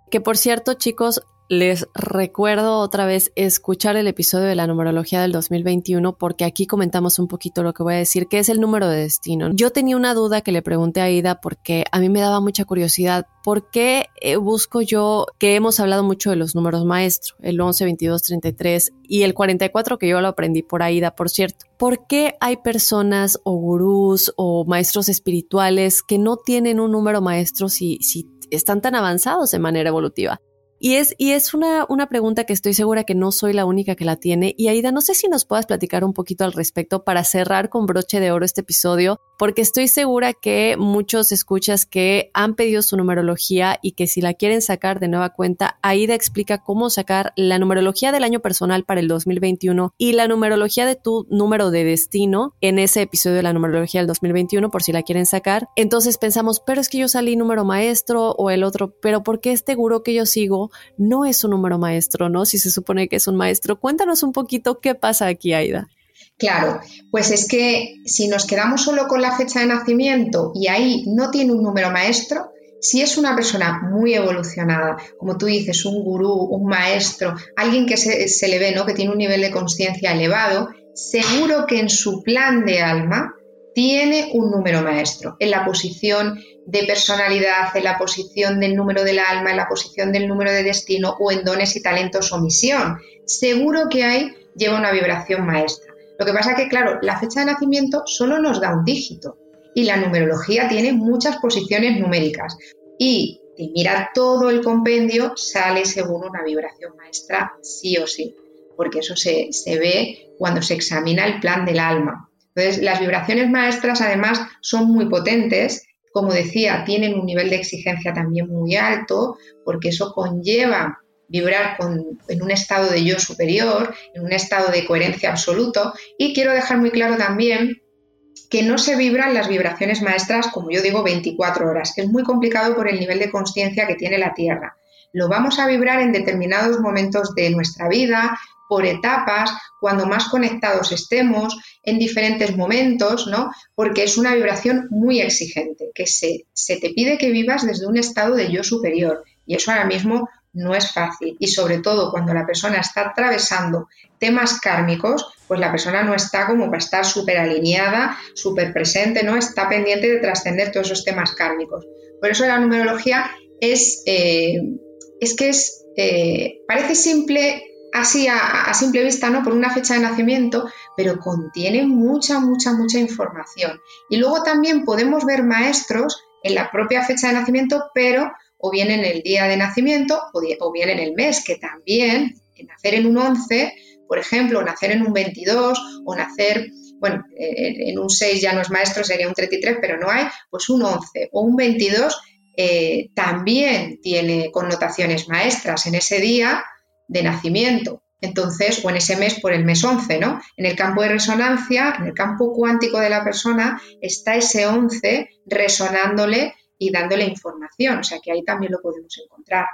Speaker 2: Que por cierto, chicos, les recuerdo otra vez escuchar el episodio de la numerología del 2021 porque aquí comentamos un poquito lo que voy a decir, que es el número de destino. Yo tenía una duda que le pregunté a Ida porque a mí me daba mucha curiosidad. ¿Por qué eh, busco yo que hemos hablado mucho de los números maestros, el 11, 22, 33 y el 44 que yo lo aprendí por Aida, por cierto? ¿Por qué hay personas o gurús o maestros espirituales que no tienen un número maestro si, si están tan avanzados de manera evolutiva? Y es, y es una, una pregunta que estoy segura que no soy la única que la tiene. Y Aida, no sé si nos puedas platicar un poquito al respecto para cerrar con broche de oro este episodio, porque estoy segura que muchos escuchas que han pedido su numerología y que si la quieren sacar de nueva cuenta, Aida explica cómo sacar la numerología del año personal para el 2021 y la numerología de tu número de destino en ese episodio de la numerología del 2021, por si la quieren sacar. Entonces pensamos, pero es que yo salí número maestro o el otro, pero ¿por qué este que yo sigo no es un número maestro, ¿no? Si se supone que es un maestro. Cuéntanos un poquito qué pasa aquí, Aida.
Speaker 5: Claro, pues es que si nos quedamos solo con la fecha de nacimiento y ahí no tiene un número maestro, si es una persona muy evolucionada, como tú dices, un gurú, un maestro, alguien que se, se le ve, ¿no? Que tiene un nivel de conciencia elevado, seguro que en su plan de alma tiene un número maestro en la posición de personalidad, en la posición del número del alma, en la posición del número de destino o en dones y talentos o misión. Seguro que hay lleva una vibración maestra. Lo que pasa es que, claro, la fecha de nacimiento solo nos da un dígito y la numerología tiene muchas posiciones numéricas. Y de mirar todo el compendio sale según una vibración maestra, sí o sí, porque eso se, se ve cuando se examina el plan del alma. Entonces, las vibraciones maestras además son muy potentes, como decía, tienen un nivel de exigencia también muy alto, porque eso conlleva vibrar en un estado de yo superior, en un estado de coherencia absoluto. Y quiero dejar muy claro también que no se vibran las vibraciones maestras, como yo digo, 24 horas. Es muy complicado por el nivel de conciencia que tiene la Tierra. Lo vamos a vibrar en determinados momentos de nuestra vida, por etapas, cuando más conectados estemos, en diferentes momentos, ¿no? Porque es una vibración muy exigente, que se, se te pide que vivas desde un estado de yo superior. Y eso ahora mismo no es fácil. Y sobre todo cuando la persona está atravesando temas kármicos, pues la persona no está como para estar súper alineada, súper presente, ¿no? Está pendiente de trascender todos esos temas kármicos. Por eso la numerología es, eh, es que es, eh, parece simple así a, simple vista, ¿no? Por una fecha de nacimiento, pero contiene mucha, mucha, mucha información. Y luego también podemos ver maestros en la propia fecha de nacimiento, pero o bien en el día de nacimiento o, bien en el mes, que también nacer en un 11, por ejemplo, nacer en un 22 o nacer, bueno, en un 6 ya no es maestro, sería un 33, pero no hay, pues un 11 o un 22 eh, también tiene connotaciones maestras en ese día de nacimiento. Entonces, o en ese mes por el mes 11, ¿no? En el campo de resonancia, en el campo cuántico de la persona, está ese 11 resonándole y dándole información. O sea que ahí también lo podemos encontrar.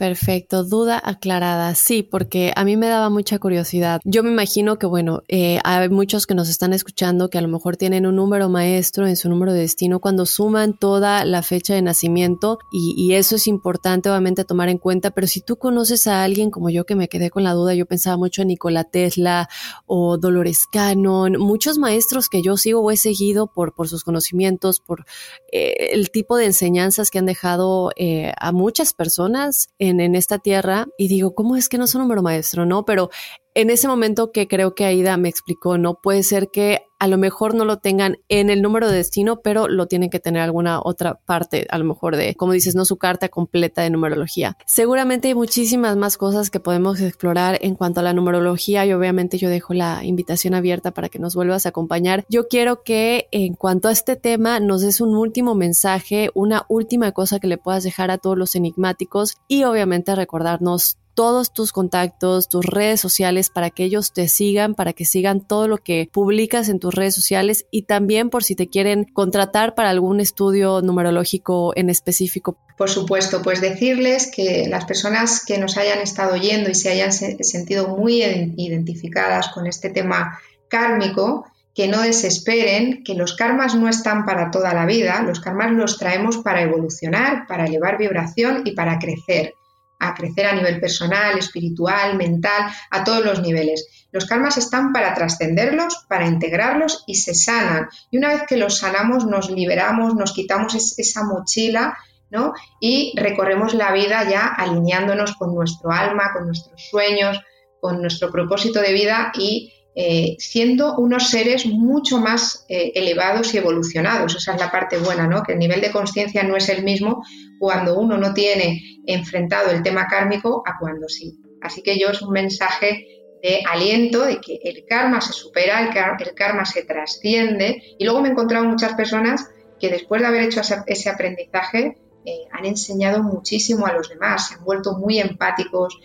Speaker 2: Perfecto, duda aclarada. Sí, porque a mí me daba mucha curiosidad. Yo me imagino que, bueno, eh, hay muchos que nos están escuchando que a lo mejor tienen un número maestro en su número de destino cuando suman toda la fecha de nacimiento y, eso es importante obviamente tomar en cuenta, pero si tú conoces a alguien como yo que me quedé con la duda, yo pensaba mucho en Nikola Tesla o Dolores Cannon, muchos maestros que yo sigo o he seguido por, por sus conocimientos, por eh, el tipo de enseñanzas que han dejado eh, a muchas personas en, esta tierra y digo, ¿cómo es que no son número maestro? No, pero en ese momento que creo que Aida me explicó, ¿no? Puede ser que a lo mejor no lo tengan en el número de destino, pero lo tienen que tener alguna otra parte, a lo mejor de, como dices, no su carta completa de numerología. Seguramente hay muchísimas más cosas que podemos explorar en cuanto a la numerología y obviamente yo dejo la invitación abierta para que nos vuelvas a acompañar. Yo quiero que en cuanto a este tema nos des un último mensaje, una última cosa que le puedas dejar a todos los enigmáticos y obviamente recordarnos todos tus contactos, tus redes sociales para que ellos te sigan, para que sigan todo lo que publicas en tus redes sociales y también por si te quieren contratar para algún estudio numerológico en específico.
Speaker 5: Por supuesto, pues decirles que las personas que nos hayan estado oyendo y se hayan sentido muy identificadas con este tema kármico, que no desesperen, que los karmas no están para toda la vida, los karmas los traemos para evolucionar, para elevar vibración y para crecer a crecer a nivel personal, espiritual, mental, a todos los niveles. Los karmas están para trascenderlos, para integrarlos y se sanan. Y una vez que los sanamos, nos liberamos, nos quitamos esa mochila ¿no? y recorremos la vida ya alineándonos con nuestro alma, con nuestros sueños, con nuestro propósito de vida y eh, siendo unos seres mucho más eh, elevados y evolucionados. Esa es la parte buena, ¿no? Que el nivel de conciencia no es el mismo cuando uno no tiene enfrentado el tema kármico a cuando sí. Así que yo es un mensaje de aliento, de que el karma se supera, el, karma se trasciende. Y luego me he encontrado muchas personas que después de haber hecho ese aprendizaje eh, han enseñado muchísimo a los demás, se han vuelto muy empáticos,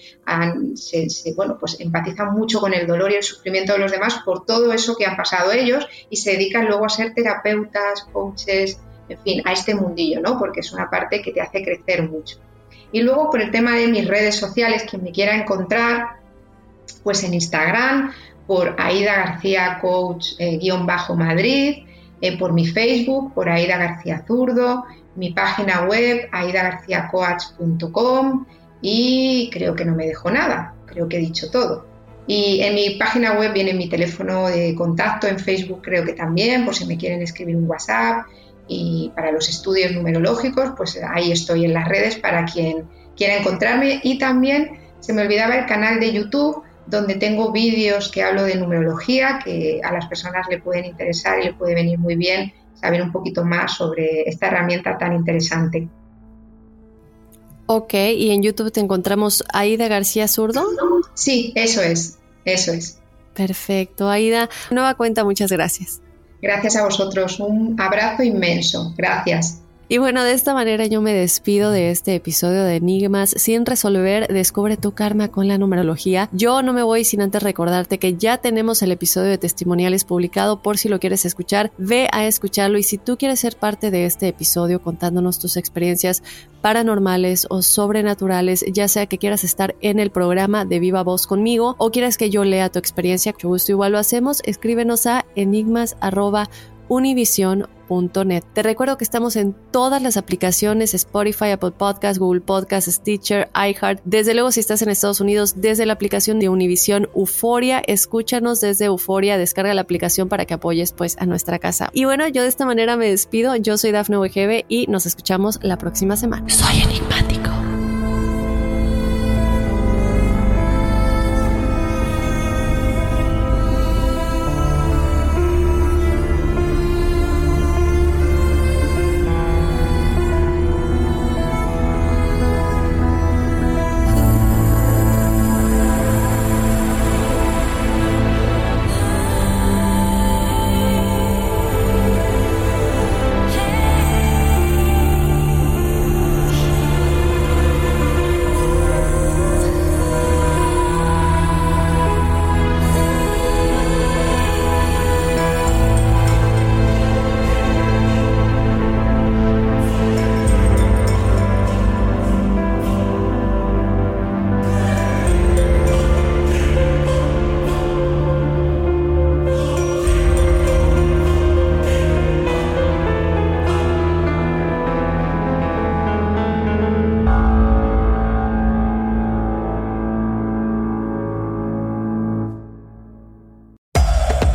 Speaker 5: se, bueno, pues empatizan mucho con el dolor y el sufrimiento de los demás por todo eso que han pasado ellos y se dedican luego a ser terapeutas, coaches, en fin, a este mundillo, ¿no? Porque es una parte que te hace crecer mucho. Y luego por el tema de mis redes sociales, quien me quiera encontrar, pues en Instagram, por Aida García Coach eh, guion bajo Madrid, eh, por mi Facebook, por Aida García Zurdo, mi página web aidagarciacoach.com y creo que no me dejo nada, creo que he dicho todo. Y en mi página web viene mi teléfono de contacto, en Facebook creo que también, por si me quieren escribir un WhatsApp. Y para los estudios numerológicos, pues ahí estoy en las redes para quien quiera encontrarme. Y también se me olvidaba el canal de YouTube, donde tengo vídeos que hablo de numerología, que a las personas le pueden interesar y le puede venir muy bien saber un poquito más sobre esta herramienta tan interesante.
Speaker 2: Ok, ¿y en YouTube te encontramos Aida García Zurdo?
Speaker 5: Sí, eso es, eso es.
Speaker 2: Perfecto, Aida. Nueva cuenta, muchas gracias.
Speaker 5: Gracias a vosotros, un abrazo inmenso, gracias.
Speaker 2: Y bueno, de esta manera yo me despido de este episodio de Enigmas sin resolver. Descubre tu karma con la numerología. Yo no me voy sin antes recordarte que ya tenemos el episodio de testimoniales publicado por si lo quieres escuchar. Ve a escucharlo y si tú quieres ser parte de este episodio contándonos tus experiencias paranormales o sobrenaturales, ya sea que quieras estar en el programa de Viva Voz conmigo o quieras que yo lea tu experiencia, que gusto igual lo hacemos, escríbenos a enigmas univision.net. Te recuerdo que estamos en todas las aplicaciones Spotify, Apple Podcasts, Google Podcasts, Stitcher, iHeart. Desde luego, si estás en Estados Unidos, desde la aplicación de Univision Euforia, escúchanos desde Euforia, descarga la aplicación para que apoyes pues a nuestra casa. Y bueno, yo de esta manera me despido. Yo soy Dafne Wegebe y nos escuchamos la próxima semana. Soy enigmático.